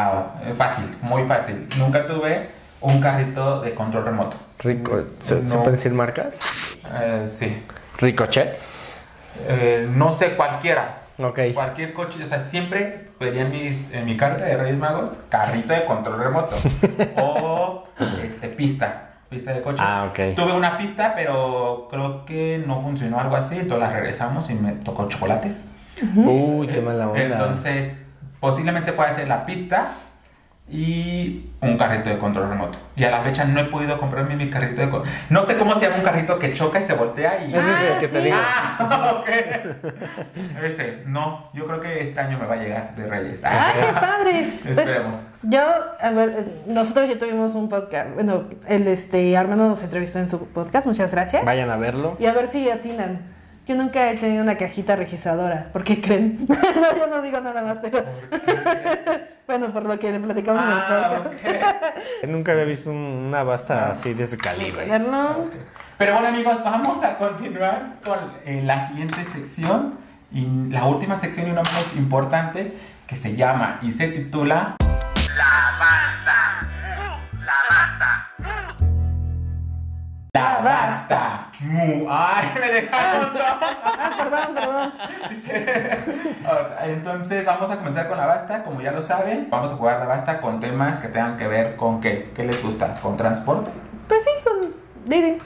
eh, fácil, muy fácil. Nunca tuve un carrito de control remoto. Rico, ¿se, No. ¿se pueden decir marcas? Eh, sí. Ricochet. Eh, no sé cualquiera. Ok. Cualquier coche, o sea, siempre pedía en, mis, en mi carta de Reyes Magos carrito de control remoto o este, pista, pista de coche. Ah, ok. Tuve una pista, pero creo que no funcionó algo así, entonces la regresamos y me tocó chocolates. Uy, qué mala onda. Entonces, posiblemente pueda ser la pista y un carrito de control remoto. Y a la fecha no he podido comprarme mi carrito de control. No sé cómo se llama un carrito que choca y se voltea y... Ese es el Ah, que te sí. digo. Ah, ok. Ese, no, yo creo que este año me va a llegar de Reyes. ¡Ay, qué padre! Pues, Esperemos. yo, a ver, nosotros ya tuvimos un podcast. Bueno, el este Armando nos entrevistó en su podcast, muchas gracias. Vayan a verlo. Y a ver si atinan. Yo nunca he tenido una cajita registradora. ¿Por qué creen? no, yo no digo nada más, pero. bueno, por lo que le platicamos en el Ah, podcast. Nunca había visto un- una basta así de ese calibre. Verlo. Pero bueno amigos, vamos a continuar con eh, la siguiente sección y la última sección y una menos importante que se llama y se titula La basta. La basta. La Basta. Mu. Ay, me dejaron Ah, perdón, perdón. Entonces vamos a comenzar con la basta, como ya lo saben, vamos a jugar la basta con temas que tengan que ver con qué, qué les gusta, con transporte. Pues sí, con Didi.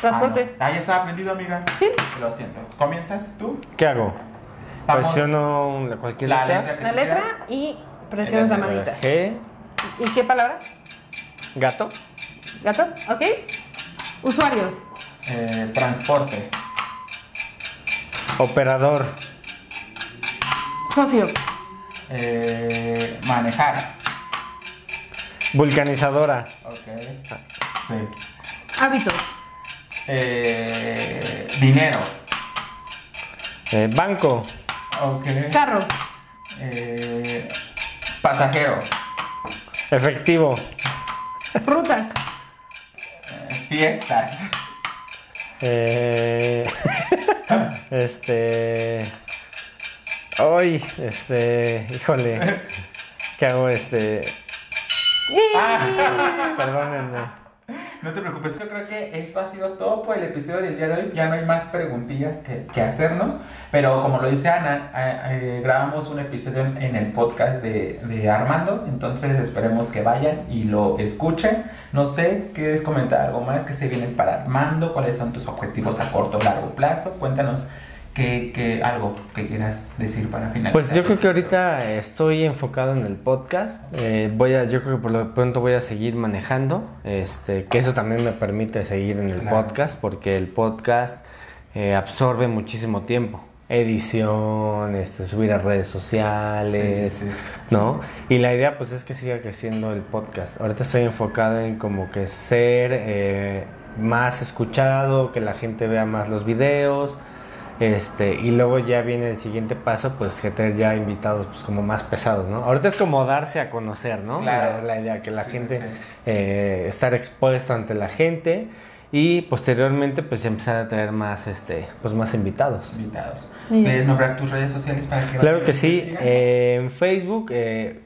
Transporte. Ah, no. Ah, ya estaba aprendido, amiga. Sí. Lo siento. ¿Comienzas tú? ¿Qué hago? Vamos. Presiono la- cualquier La letra. letra que La letra quieras. y presionas la manita. G, ¿Y qué palabra? gato, ¿Gato? ¿Ok? Usuario. Eh, transporte. operador, Socio. Eh, manejar. vulcanizadora, Ok. Sí. Hábitos. Eh, dinero. eh, banco, Ok. Carro. Eh, pasajero. efectivo, Rutas. Fiestas. eh, este, hoy, este, híjole, ¿qué hago? Este, perdónenme. No te preocupes, yo creo que esto ha sido todo por el episodio del día de hoy. Ya no hay más preguntillas que, que hacernos. Pero como lo dice Ana, eh, eh, grabamos un episodio en, el podcast de, de Armando. Entonces esperemos que vayan y lo escuchen. No sé, ¿quieres comentar algo más que se vienen para Armando? ¿Cuáles son tus objetivos a corto o largo plazo? Cuéntanos que algo que quieras decir para finalizar. Pues yo creo que ahorita estoy enfocado en el podcast. Eh, voy a, yo creo que por lo pronto voy a seguir manejando. Este, que eso también me permite seguir en el Claro. podcast, porque el podcast eh, absorbe muchísimo tiempo. Edición, este, subir a redes sociales, Sí, sí, sí. ¿no? Y la idea pues es que siga creciendo el podcast. Ahorita estoy enfocado en como que ser eh, más escuchado, que la gente vea más los videos. Este, y luego ya viene el siguiente paso, pues que tener ya invitados pues como más pesados, ¿no? Ahorita es como darse a conocer, ¿no? Claro. La, la idea, que la Sí, gente, sí. eh, estar expuesto ante la gente y posteriormente pues empezar a traer más, este, pues más invitados. Invitados. ¿Puedes nombrar tus redes sociales para que Claro que sí, eh, en Facebook, eh,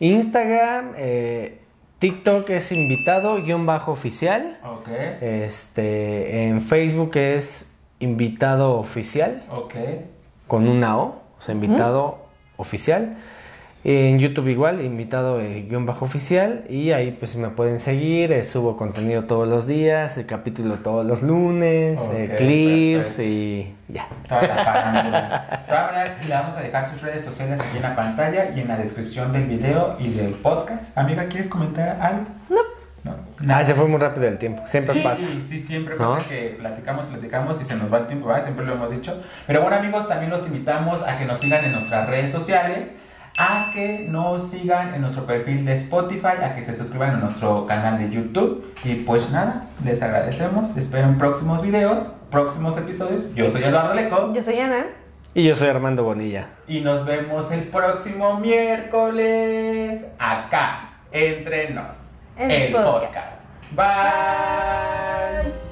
Instagram, eh, TikTok es invitado, guion bajo oficial. Ok, Este, en Facebook es invitado oficial ok. con una O, o sea, invitado oficial. En YouTube igual, invitado eh, guion bajo oficial. Y ahí pues me pueden seguir, eh, subo contenido todos los días, el capítulo todos los lunes, eh, Ok, clips perfecto. y ya. Todas maneras, le vamos a dejar sus redes sociales aquí en la pantalla y en la descripción del video y del podcast. Amiga, ¿quieres comentar algo? No. No. Ah, se fue muy rápido el tiempo, siempre sí, pasa. Sí, sí, siempre ¿No? pasa que platicamos, platicamos y se nos va el tiempo, ¿verdad? Siempre lo hemos dicho. Pero bueno, amigos, también los invitamos a que nos sigan en nuestras redes sociales, a que nos sigan en nuestro perfil de Spotify, a que se suscriban a nuestro canal de YouTube. Y pues nada, les agradecemos. Esperen próximos videos, próximos episodios. Yo soy Eduardo Leco Yo soy Ana. Y yo soy Armando Bonilla. y nos vemos el próximo miércoles acá, entre nos, El el podcast. podcast. Bye.